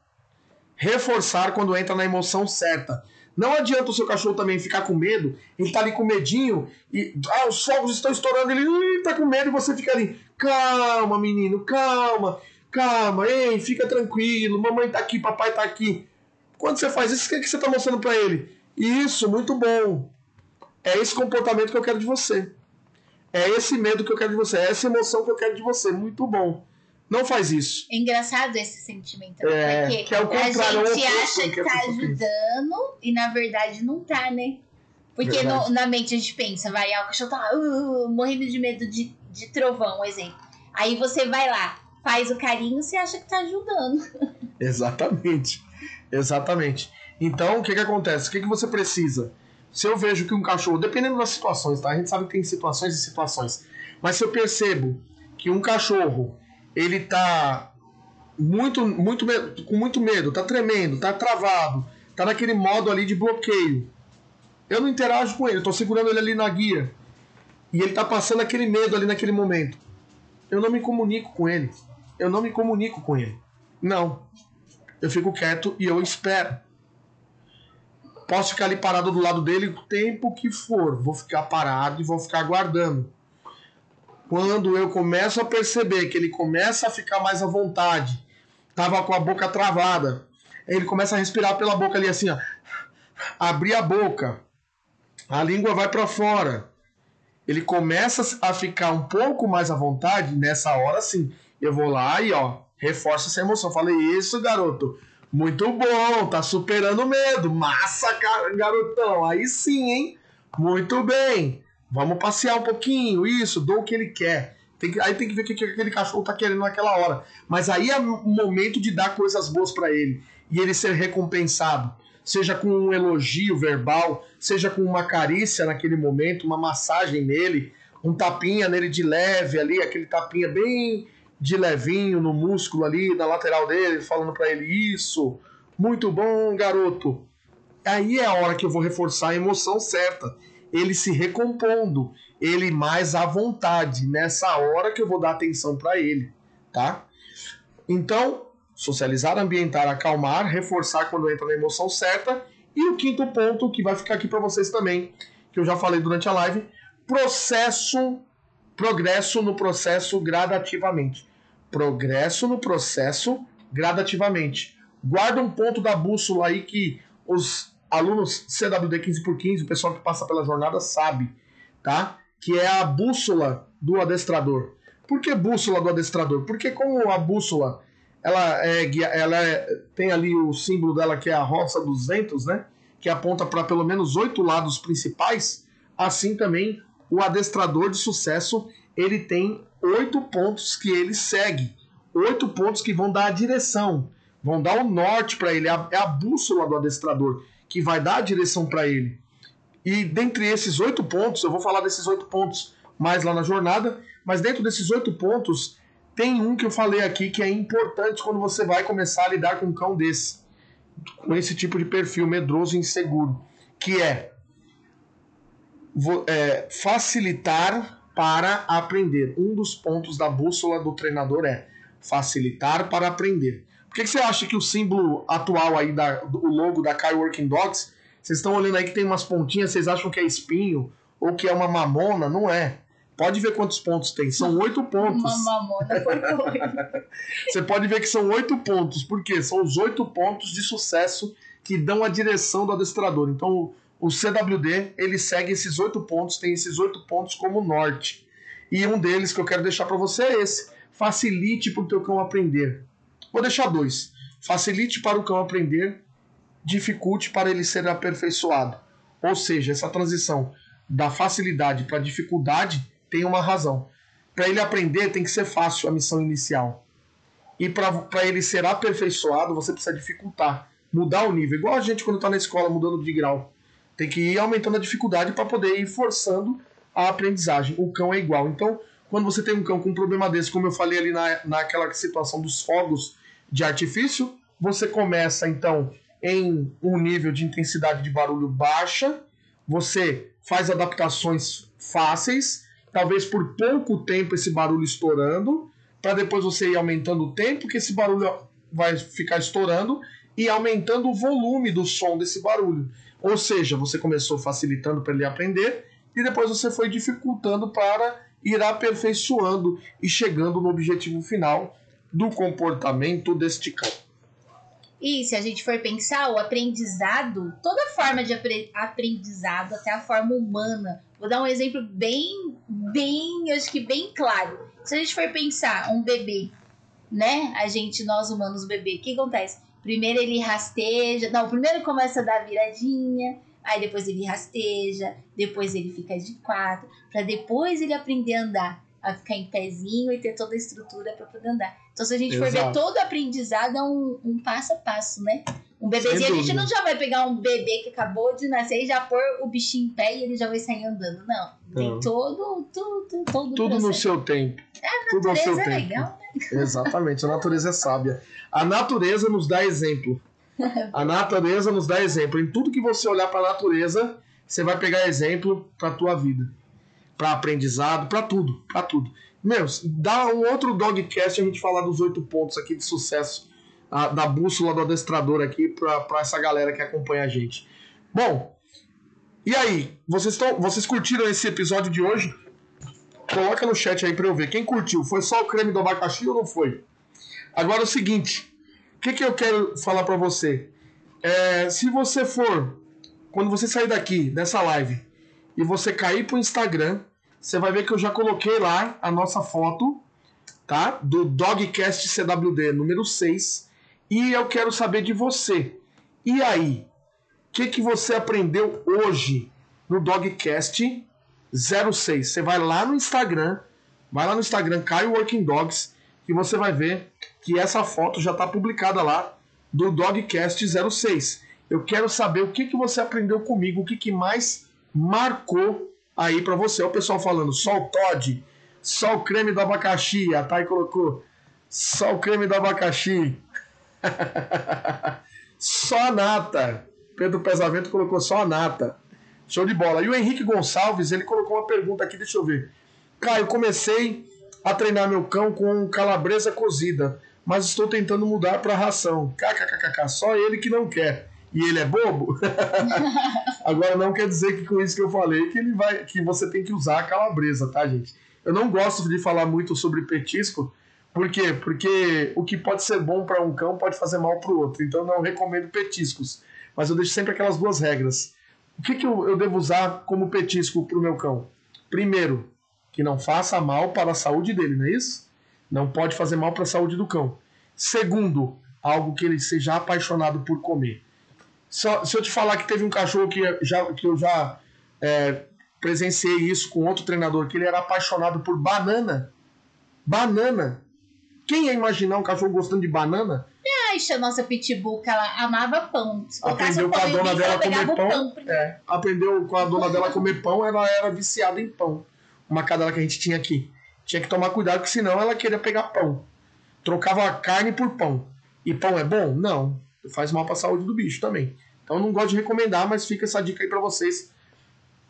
Reforçar quando entra na emoção certa. Não adianta o seu cachorro também ficar com medo, ele tá ali com medinho e ah, os fogos estão estourando, ele tá com medo e você fica ali, calma, menino, calma, calma, ei, fica tranquilo, mamãe tá aqui, papai tá aqui. Quando você faz isso, o que, é que você tá mostrando para ele? Isso, muito bom. É esse comportamento que eu quero de você. É esse medo que eu quero de você, é essa emoção que eu quero de você. Muito bom. Não faz isso. É engraçado esse sentimento. É, porque que é o contrário, a gente acha que, que tá ajudando e na verdade não tá, né? Porque no, na mente a gente pensa, vai, ah, o cachorro tá uh, morrendo de medo de, de trovão, um exemplo. Aí você vai lá, faz o carinho, você acha que tá ajudando. Exatamente. Exatamente. Então, o que que acontece? O que que você precisa? Se eu vejo que um cachorro, dependendo das situações, tá? A gente sabe que tem situações e situações. Mas se eu percebo que um cachorro, ele tá muito, muito com muito medo, tá tremendo, tá travado, tá naquele modo ali de bloqueio. Eu não interajo com ele, eu tô segurando ele ali na guia. E ele tá passando aquele medo ali naquele momento. Eu não me comunico com ele. Eu não me comunico com ele. Não. Eu fico quieto e eu espero. Posso ficar ali parado do lado dele o tempo que for. Vou ficar parado e vou ficar aguardando. Quando eu começo a perceber que ele começa a ficar mais à vontade, tava com a boca travada, ele começa a respirar pela boca ali assim, ó. Abrir a boca. A língua vai para fora. Ele começa a ficar um pouco mais à vontade, nessa hora sim. Eu vou lá e ó, reforço essa emoção. Falei, isso, garoto muito bom, tá superando o medo. Massa, garotão. Aí sim, hein? Muito bem. Vamos passear um pouquinho, isso, dou o que ele quer. Tem que, aí tem que ver o que, que aquele cachorro tá querendo naquela hora. Mas aí é o momento de dar coisas boas para ele e ele ser recompensado. Seja com um elogio verbal, seja com uma carícia naquele momento, uma massagem nele, um tapinha nele de leve ali, aquele tapinha bem de levinho no músculo ali, na lateral dele, falando para ele isso. Muito bom, garoto. Aí é a hora que eu vou reforçar a emoção certa. Ele se recompondo, ele mais à vontade. Nessa hora que eu vou dar atenção para ele, tá? Então, socializar, ambientar, acalmar, reforçar quando entra na emoção certa. E o quinto ponto que vai ficar aqui para vocês também, que eu já falei durante a live, processo, progresso no processo gradativamente progresso no processo gradativamente. Guarda um ponto da bússola aí que os alunos CWD 15 por 15, o pessoal que passa pela jornada sabe, tá? Que é a bússola do adestrador. Por que bússola do adestrador? Porque como a bússola ela é ela é, tem ali o símbolo dela que é a roça dos ventos, né? Que aponta para pelo menos oito lados principais. Assim também o adestrador de sucesso ele tem oito pontos que ele segue. Oito pontos que vão dar a direção, vão dar o norte para ele. É é a bússola do adestrador que vai dar a direção para ele. E dentre esses oito pontos, eu vou falar desses oito pontos mais lá na jornada, mas dentro desses oito pontos, tem um que eu falei aqui que é importante quando você vai começar a lidar com um cão desse, com esse tipo de perfil medroso e inseguro, que é, é facilitar para aprender. Um dos pontos da bússola do treinador é facilitar para aprender. Por que, que você acha que o símbolo atual aí, da, o logo da Kai Working Dogs, vocês estão olhando aí que tem umas pontinhas, vocês acham que é espinho ou que é uma mamona, não é. Pode ver quantos pontos tem. São oito pontos. Uma mamona por Você pode ver que são oito pontos. Por quê? São os oito pontos de sucesso que dão a direção do adestrador. Então, o CWD, ele segue esses oito pontos, tem esses oito pontos como norte. E um deles que eu quero deixar para você é esse. Facilite para o teu cão aprender. Vou deixar dois. Facilite para o cão aprender, dificulte para ele ser aperfeiçoado. Ou seja, essa transição da facilidade para dificuldade tem uma razão. Para ele aprender, tem que ser fácil a missão inicial. E para ele ser aperfeiçoado, você precisa dificultar, mudar o nível. Igual a gente quando está na escola mudando de grau. Tem que ir aumentando a dificuldade para poder ir forçando a aprendizagem. O cão é igual. Então, quando você tem um cão com um problema desse, como eu falei ali na, naquela situação dos fogos de artifício, você começa então em um nível de intensidade de barulho baixa, você faz adaptações fáceis. Talvez por pouco tempo esse barulho estourando, para depois você ir aumentando o tempo que esse barulho vai ficar estourando e aumentando o volume do som desse barulho. Ou seja, você começou facilitando para ele aprender e depois você foi dificultando para ir aperfeiçoando e chegando no objetivo final do comportamento deste cão. E se a gente for pensar, o aprendizado, toda forma de aprendizado, até a forma humana. Vou dar um exemplo bem, bem, acho que bem claro. Se a gente for pensar, um bebê, né? A gente, nós humanos, bebê, o que acontece? Primeiro ele rasteja, não, primeiro começa a dar viradinha, aí depois ele rasteja, depois ele fica de quatro, para depois ele aprender a andar a ficar em pezinho e ter toda a estrutura para poder andar. Então, se a gente Exato. for ver todo aprendizado, é um, um passo a passo, né? Um bebezinho, a gente não já vai pegar um bebê que acabou de nascer e já pôr o bichinho em pé e ele já vai sair andando. Não. Tem não. todo, tudo, todo Tudo no seu tempo. A tudo no seu é tempo. legal, né? Exatamente, a natureza é sábia. A natureza nos dá exemplo. A natureza nos dá exemplo. Em tudo que você olhar para a natureza, você vai pegar exemplo para a tua vida para aprendizado, para tudo, para tudo. Meu, dá um outro dogcast a gente falar dos oito pontos aqui de sucesso a, da bússola do adestrador aqui para essa galera que acompanha a gente. Bom, e aí, vocês, tão, vocês curtiram esse episódio de hoje? Coloca no chat aí para eu ver. Quem curtiu? Foi só o creme do abacaxi ou não foi? Agora é o seguinte, o que, que eu quero falar para você? É, se você for, quando você sair daqui, dessa live, e você cair pro Instagram, você vai ver que eu já coloquei lá a nossa foto, tá? Do Dogcast CWD número 6. E eu quero saber de você. E aí? O que, que você aprendeu hoje no Dogcast 06? Você vai lá no Instagram, vai lá no Instagram, Caio Working Dogs, que você vai ver que essa foto já está publicada lá do Dogcast 06. Eu quero saber o que, que você aprendeu comigo, o que, que mais marcou aí para você. o pessoal falando, só o Todd, só o creme do abacaxi. A Thay colocou, só o creme do abacaxi. só a nata. Pedro Pesamento colocou só a nata. Show de bola. E o Henrique Gonçalves, ele colocou uma pergunta aqui, deixa eu ver. Caio, comecei a treinar meu cão com calabresa cozida, mas estou tentando mudar para ração. KKKK, só ele que não quer e ele é bobo, agora não quer dizer que com isso que eu falei que ele vai, que você tem que usar a calabresa, tá, gente? Eu não gosto de falar muito sobre petisco, por quê? Porque o que pode ser bom para um cão pode fazer mal para o outro. Então não recomendo petiscos, mas eu deixo sempre aquelas duas regras. O que, que eu, eu devo usar como petisco para o meu cão? Primeiro, que não faça mal para a saúde dele, não é isso? Não pode fazer mal para a saúde do cão. Segundo, algo que ele seja apaixonado por comer. Só, se eu te falar que teve um cachorro que, já, que eu já é, presenciei isso com outro treinador, que ele era apaixonado por banana. Banana. Quem ia imaginar um cachorro gostando de banana? Aixa, nossa pitbull, que ela amava pão. Aprendeu com a dona dela a comer pão. pão é, aprendeu com a dona dela a comer pão, ela era viciada em pão. Uma cadela que a gente tinha aqui. Tinha que tomar cuidado, porque senão ela queria pegar pão. Trocava carne por pão. E pão é bom? Não faz mal para a saúde do bicho também. Então não gosto de recomendar, mas fica essa dica aí para vocês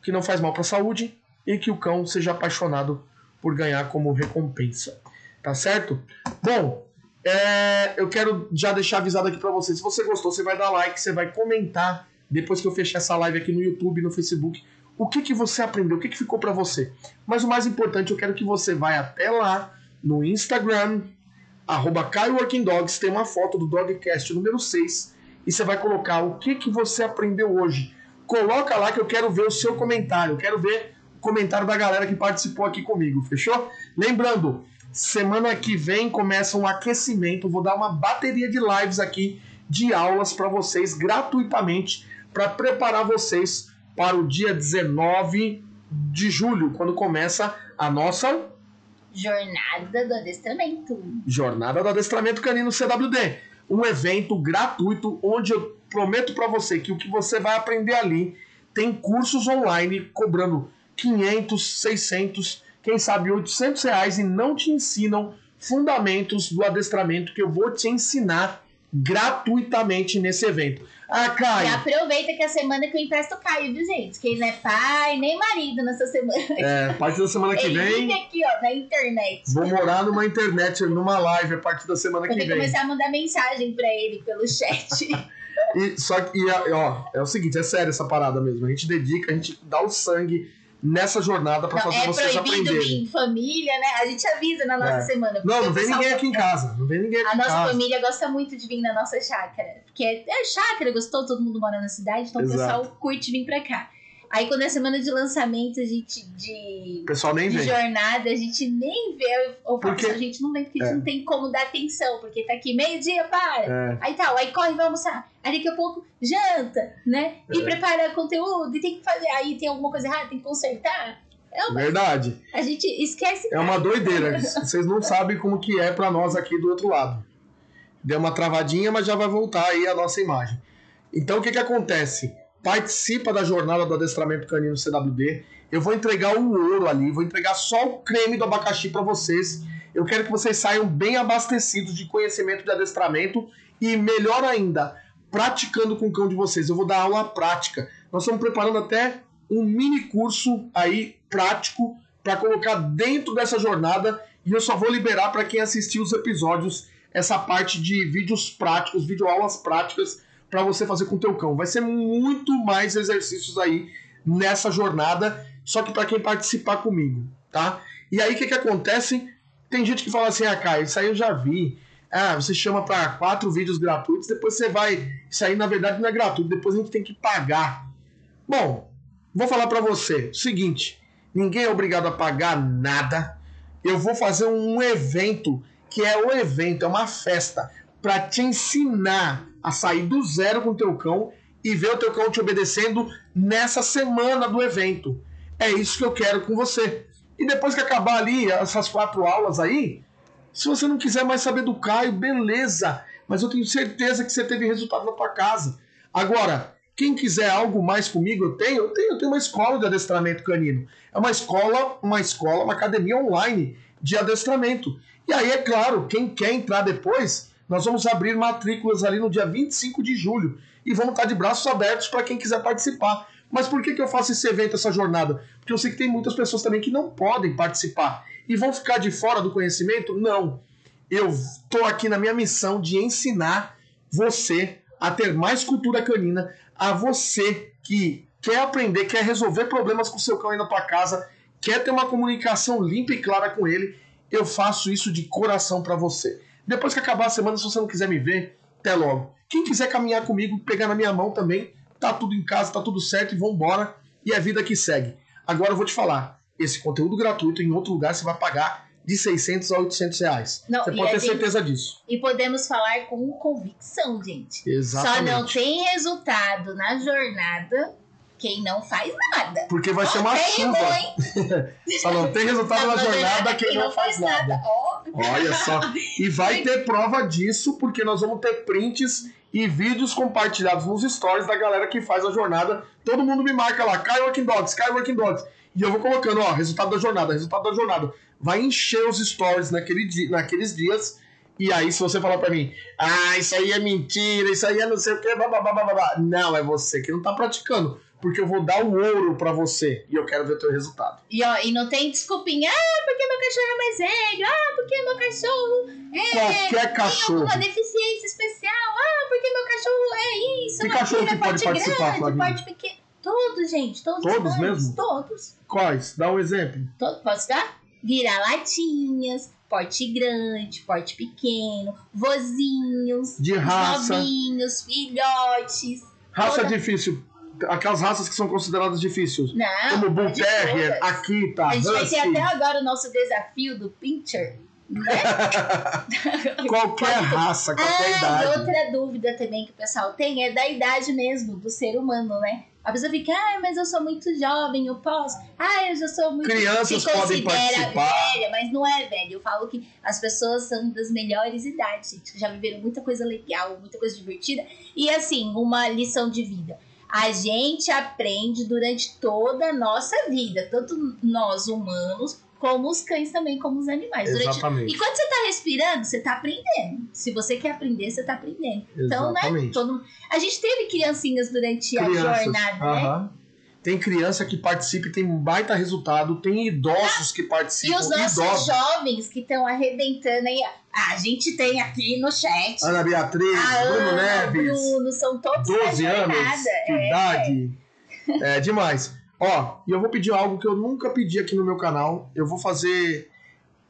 que não faz mal para a saúde e que o cão seja apaixonado por ganhar como recompensa. Tá certo? Bom, é, eu quero já deixar avisado aqui para vocês. Se você gostou, você vai dar like, você vai comentar depois que eu fechar essa live aqui no YouTube, no Facebook, o que, que você aprendeu, o que, que ficou para você. Mas o mais importante, eu quero que você vá até lá no Instagram, arroba tem uma foto do Dogcast número 6, e você vai colocar o que, que você aprendeu hoje. Coloca lá que eu quero ver o seu comentário, eu quero ver o comentário da galera que participou aqui comigo, fechou? Lembrando, semana que vem começa um aquecimento, vou dar uma bateria de lives aqui de aulas para vocês gratuitamente para preparar vocês para o dia 19 de julho, quando começa a nossa Jornada do Adestramento. Jornada do Adestramento Canino CWD. Um evento gratuito onde eu prometo para você que o que você vai aprender ali tem cursos online cobrando 500, 600, quem sabe 800 reais e não te ensinam fundamentos do adestramento que eu vou te ensinar gratuitamente nesse evento. Ah, Caio. E aproveita que a semana que eu empresto o Caio, viu, gente? Que ele não é pai nem marido nessa semana. É, a partir da semana que ele vem. Ele aqui, ó, na internet. Vou morar numa internet, numa live a partir da semana Vou que vem. Vou começar a mandar mensagem pra ele pelo chat. e, só que, ó, é o seguinte, é sério essa parada mesmo. A gente dedica, a gente dá o sangue nessa jornada para fazer é vocês aprenderem. É proibido em família, né? A gente avisa na nossa é. semana. Não, não vem ninguém aqui em casa. Não vem ninguém aqui A nossa casa. família gosta muito de vir na nossa chácara. Porque é, é chácara, gostou, todo mundo mora na cidade, então Exato. o pessoal curte vir pra cá. Aí quando é semana de lançamento, a gente de, pessoal nem de vem. jornada, a gente nem vê. Ou Porque- a gente não vem porque a gente É. não tem como dar atenção, porque tá aqui meio-dia, para. É, Aí tal, aí corre, vai almoçar. Aí daqui a pouco janta, né? E É. prepara conteúdo, e tem que fazer. Aí tem alguma coisa errada, tem que consertar. É uma- verdade. a gente esquece. É uma doideira. Vocês não sabem como que é para nós aqui do outro lado. Deu uma travadinha, mas já vai voltar aí a nossa imagem. Então o que que acontece? Participa da jornada do adestramento canino CWD. Eu vou entregar o ouro ali, vou entregar só o creme do abacaxi para vocês. Eu quero que vocês saiam bem abastecidos de conhecimento de adestramento e melhor ainda, praticando com o cão de vocês. Eu vou dar aula prática. Nós estamos preparando até um mini curso aí prático para colocar dentro dessa jornada e eu só vou liberar para quem assistiu os episódios essa parte de vídeos práticos, videoaulas práticas para você fazer com o teu cão. Vai ser muito mais exercícios aí nessa jornada, só que para quem participar comigo, tá? E aí o que que acontece? Tem gente que fala assim: "Ah, Caio, isso aí eu já vi. Ah, você chama para quatro vídeos gratuitos, depois você vai, isso aí na verdade não é gratuito, depois a gente tem que pagar". Bom, vou falar para você o seguinte: ninguém é obrigado a pagar nada. Eu vou fazer um evento que é o evento, é uma festa para te ensinar a sair do zero com o teu cão e ver o teu cão te obedecendo nessa semana do evento. É isso que eu quero com você. E depois que acabar ali essas quatro aulas aí, se você não quiser mais saber do Caio, beleza. Mas eu tenho certeza que você teve resultado na tua casa. Agora, quem quiser algo mais comigo, eu tenho, eu tenho, eu tenho uma escola de adestramento canino. É uma escola, uma escola, uma academia online de adestramento. E aí, é claro, quem quer entrar depois, nós vamos abrir matrículas ali no dia 25 de julho. E vamos estar de braços abertos para quem quiser participar. Mas por que, que eu faço esse evento, essa jornada? Porque eu sei que tem muitas pessoas também que não podem participar. E vão ficar de fora do conhecimento? Não. Eu estou aqui na minha missão de ensinar você a ter mais cultura canina, a você que quer aprender, quer resolver problemas com seu cão aí na tua casa, quer ter uma comunicação limpa e clara com ele, eu faço isso de coração para você. Depois que acabar a semana, se você não quiser me ver, até logo. Quem quiser caminhar comigo, pegar na minha mão também, tá tudo em casa, tá tudo certo e vambora. E é a vida que segue. Agora eu vou te falar, esse conteúdo gratuito em outro lugar você vai pagar de 600 a 800 reais. Não, você pode a ter gente- certeza disso. E podemos falar com convicção, gente. Exatamente. Só não tem resultado na jornada quem não faz nada. Porque vai ser uma tem chuva. Só não tem resultado na jornada quem não faz nada. Ó, Olha só. E vai ter prova disso, porque nós vamos ter prints e vídeos compartilhados nos stories da galera que faz a jornada. Todo mundo me marca lá, Caio Working Dogs, Caio Working Dogs. E eu vou colocando, ó, resultado da jornada, resultado da jornada. Vai encher os stories naquele di naqueles dias. E aí, se você falar pra mim, ah, isso aí é mentira, isso aí é não sei o que, blá, blá, blá. não, é você que não tá praticando. Porque eu vou dar o ouro pra você e eu quero ver teu resultado. E, ó, e não tem desculpinha, ah, porque meu cachorro é mais velho, ah, porque meu cachorro é, Qualquer tem cachorro. alguma deficiência especial, ah, porque meu cachorro é isso, Que não cachorro é que pode porte participar, grande, Flavinha? porte pequeno. Todos, gente, todos. Todos mesmo? Todos. Quais? Dá um exemplo. Todo, posso dar? Vira-latinhas, porte grande, porte pequeno, vozinhos, de raça, novinhos, filhotes. Raça toda... difícil. Aquelas raças que são consideradas difíceis. Não. Como Bull Terrier, Akita, A gente Husky. vai ter até agora o nosso desafio do Pincher. Né? qualquer raça, qualquer ah, idade. E outra dúvida também que o pessoal tem é da idade mesmo do ser humano, né? A pessoa fica, ah, mas eu sou muito jovem, eu posso. Ah, eu já sou muito. Crianças podem participar. velha, mas não é velha. Eu falo que as pessoas são das melhores idades, gente. Já viveram muita coisa legal, muita coisa divertida. E assim, uma lição de vida. A gente aprende durante toda a nossa vida, tanto nós humanos como os cães também, como os animais. Exatamente. Durante... E quando você está respirando, você está aprendendo. Se você quer aprender, você está aprendendo. Então, né, Exatamente. né? Todo... A gente teve criancinhas durante Crianças. a jornada, né? Tem criança que participa e tem um baita resultado, tem idosos que participam. E os nossos idosos. jovens que estão arrebentando aí. A gente tem aqui no chat. Ana Beatriz, a Bruno Ana, Neves. Bruno, são todos 12 anos de é. idade. É demais. Ó, e eu vou pedir algo que eu nunca pedi aqui no meu canal. Eu vou fazer.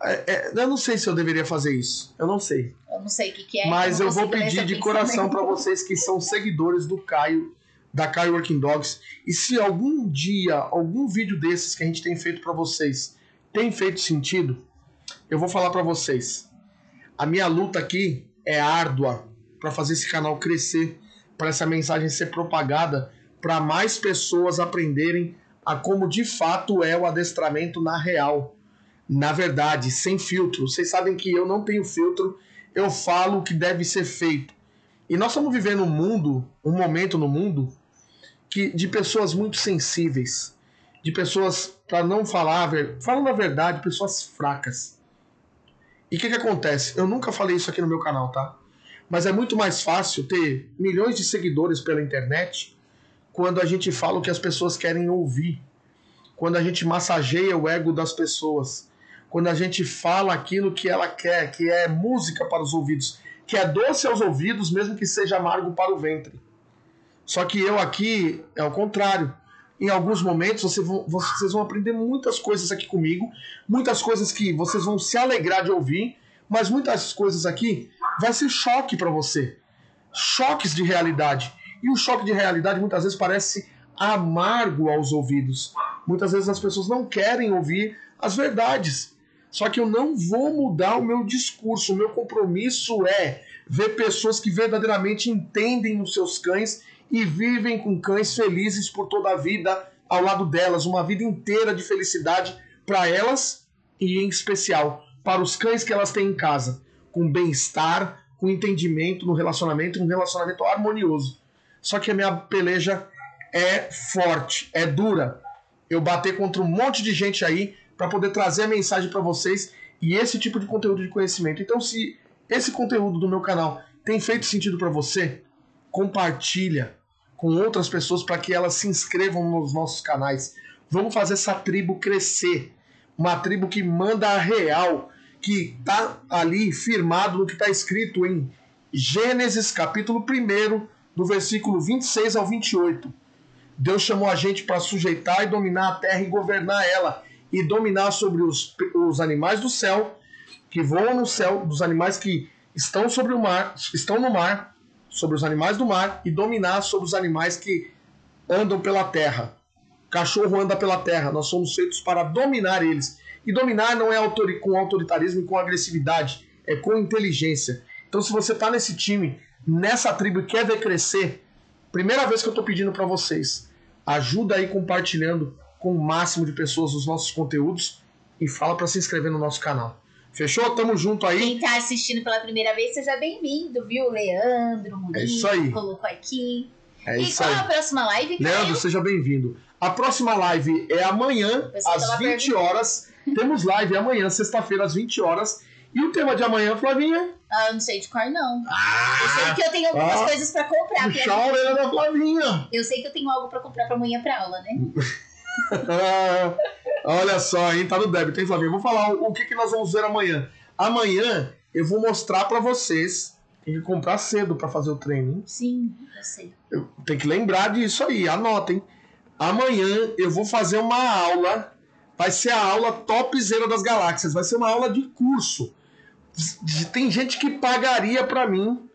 É, é, eu não sei se eu deveria fazer isso. Eu não sei. Eu não sei o que, que é. Mas eu, eu vou pedir de coração para vocês que são seguidores do Caio, da Caio Working Dogs. E se algum dia, algum vídeo desses que a gente tem feito para vocês tem feito sentido, eu vou falar para vocês. A minha luta aqui é árdua para fazer esse canal crescer, para essa mensagem ser propagada, para mais pessoas aprenderem a como de fato é o adestramento na real. Na verdade, sem filtro. Vocês sabem que eu não tenho filtro, eu falo o que deve ser feito. E nós estamos vivendo um mundo, um momento no mundo, que de pessoas muito sensíveis, de pessoas, para não falar, falando a verdade, pessoas fracas. E o que, que acontece? Eu nunca falei isso aqui no meu canal, tá? Mas é muito mais fácil ter milhões de seguidores pela internet quando a gente fala o que as pessoas querem ouvir, quando a gente massageia o ego das pessoas, quando a gente fala aquilo que ela quer, que é música para os ouvidos, que é doce aos ouvidos, mesmo que seja amargo para o ventre. Só que eu aqui é o contrário. Em alguns momentos vocês vão, vocês vão aprender muitas coisas aqui comigo, muitas coisas que vocês vão se alegrar de ouvir, mas muitas coisas aqui vai ser choque para você. Choques de realidade. E o choque de realidade muitas vezes parece amargo aos ouvidos. Muitas vezes as pessoas não querem ouvir as verdades. Só que eu não vou mudar o meu discurso. O meu compromisso é ver pessoas que verdadeiramente entendem os seus cães e vivem com cães felizes por toda a vida ao lado delas, uma vida inteira de felicidade para elas e em especial para os cães que elas têm em casa, com bem-estar, com entendimento no relacionamento, um relacionamento harmonioso. Só que a minha peleja é forte, é dura. Eu bater contra um monte de gente aí para poder trazer a mensagem para vocês e esse tipo de conteúdo de conhecimento. Então, se esse conteúdo do meu canal tem feito sentido para você, compartilha com outras pessoas para que elas se inscrevam nos nossos canais. Vamos fazer essa tribo crescer. Uma tribo que manda a real, que tá ali firmado no que está escrito em Gênesis capítulo 1, do versículo 26 ao 28. Deus chamou a gente para sujeitar e dominar a terra e governar ela, e dominar sobre os, os animais do céu, que voam no céu, dos animais que estão sobre o mar, estão no mar, sobre os animais do mar, e dominar sobre os animais que andam pela terra. cachorro anda pela terra, nós somos feitos para dominar eles. E dominar não é autori com autoritarismo e com agressividade, é com inteligência. Então, se você está nesse time nessa tribo e quer crescer, primeira vez que eu estou pedindo para vocês, ajuda aí compartilhando com o máximo de pessoas os nossos conteúdos e fala para se inscrever no nosso canal. Fechou? Tamo junto aí. Quem tá assistindo pela primeira vez, seja bem-vindo, viu? Leandro, Murilo, é isso aí. colocou aqui. É e qual aí. é a próxima live? Leandro, seja bem-vindo. A próxima live é amanhã, às 20 horas. Temos live amanhã, sexta-feira, às 20 horas. E o tema de amanhã, Flavinha? Ah, eu não sei de cor, não. Ah, eu sei que eu tenho algumas ah, coisas pra comprar. Puxar a orelha da Flavinha. Eu sei que eu tenho algo pra comprar pra amanhã pra aula, né? Olha só, hein? Tá no débito, hein, Flavinha? Vou falar o, o que, que nós vamos ver amanhã. Amanhã eu vou mostrar pra vocês. Tem que comprar cedo pra fazer o treino, hein? Sim, eu sei. Eu, tem que lembrar disso aí, anotem. Amanhã eu vou fazer uma aula. Vai ser a aula topzera das galáxias. Vai ser uma aula de curso. Tem gente que pagaria para mim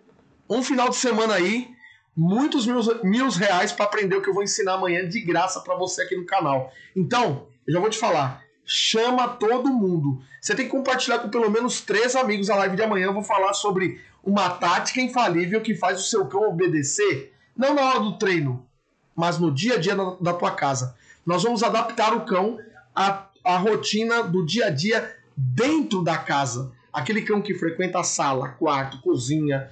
um final de semana aí muitos mil, mil reais para aprender o que eu vou ensinar amanhã de graça para você aqui no canal. Então, eu já vou te falar. Chama todo mundo. Você tem que compartilhar com pelo menos três amigos a live de amanhã. Eu vou falar sobre uma tática infalível que faz o seu cão obedecer. Não na hora do treino, mas no dia a dia da, tua casa. Nós vamos adaptar o cão à, à rotina do dia a dia dentro da casa. Aquele cão que frequenta a sala, quarto, cozinha,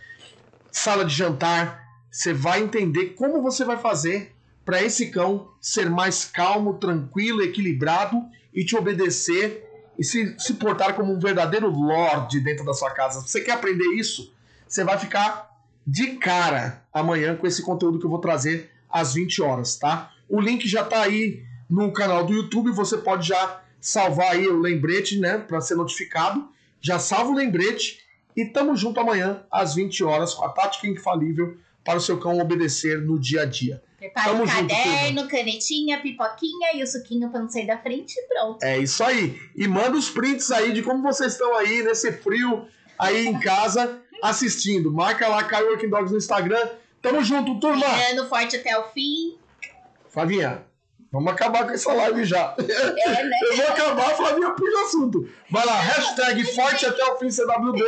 sala de jantar. Você vai entender como você vai fazer para esse cão ser mais calmo, tranquilo, equilibrado e te obedecer e se, se portar como um verdadeiro lord dentro da sua casa. Você quer aprender isso? Você vai ficar de cara amanhã com esse conteúdo que eu vou trazer às 20 horas, tá? O link já tá aí no canal do YouTube, você pode já salvar aí o lembrete, né, para ser notificado. Já salva o lembrete e tamo junto amanhã às 20 horas com a tática infalível para o seu cão obedecer no dia a dia. Prepara Tamo o caderno, junto, canetinha, pipoquinha e o suquinho para não sair da frente e pronto. É isso aí. E manda os prints aí de como vocês estão aí nesse frio aí em casa assistindo. Marca lá Caio Working Dogs no Instagram Tamo junto, turma. Mirando forte até o fim. Flavinha, vamos acabar com essa live já. É, né? Eu vou acabar, Flavinha, puxa assunto. Vai lá, hashtag forte até o fim CWD,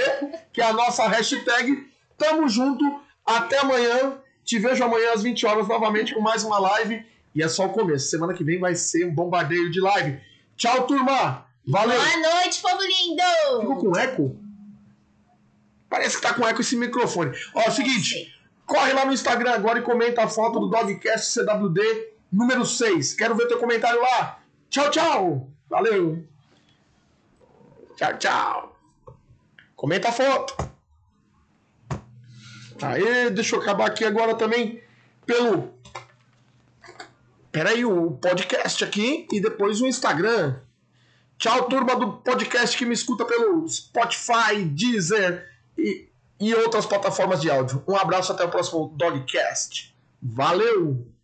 que é a nossa hashtag. Tamo junto, até amanhã. Te vejo amanhã às 20 horas novamente com mais uma live. E é só o começo. Semana que vem vai ser um bombardeio de live. Tchau, turma. Valeu. Boa noite, povo lindo. Ficou com eco? Parece que tá com eco esse microfone. Ó, é o seguinte. Corre lá no Instagram agora e comenta a foto do Dogcast CWD número 6. Quero ver teu comentário lá. Tchau, tchau. Valeu. Tchau, tchau. Comenta a foto. Aí, deixa eu acabar aqui agora também pelo. Pera aí, o podcast aqui e depois o Instagram. Tchau, turma do podcast que me escuta pelo Spotify, Deezer e e outras plataformas de áudio. Um abraço até o próximo Dogcast. Valeu!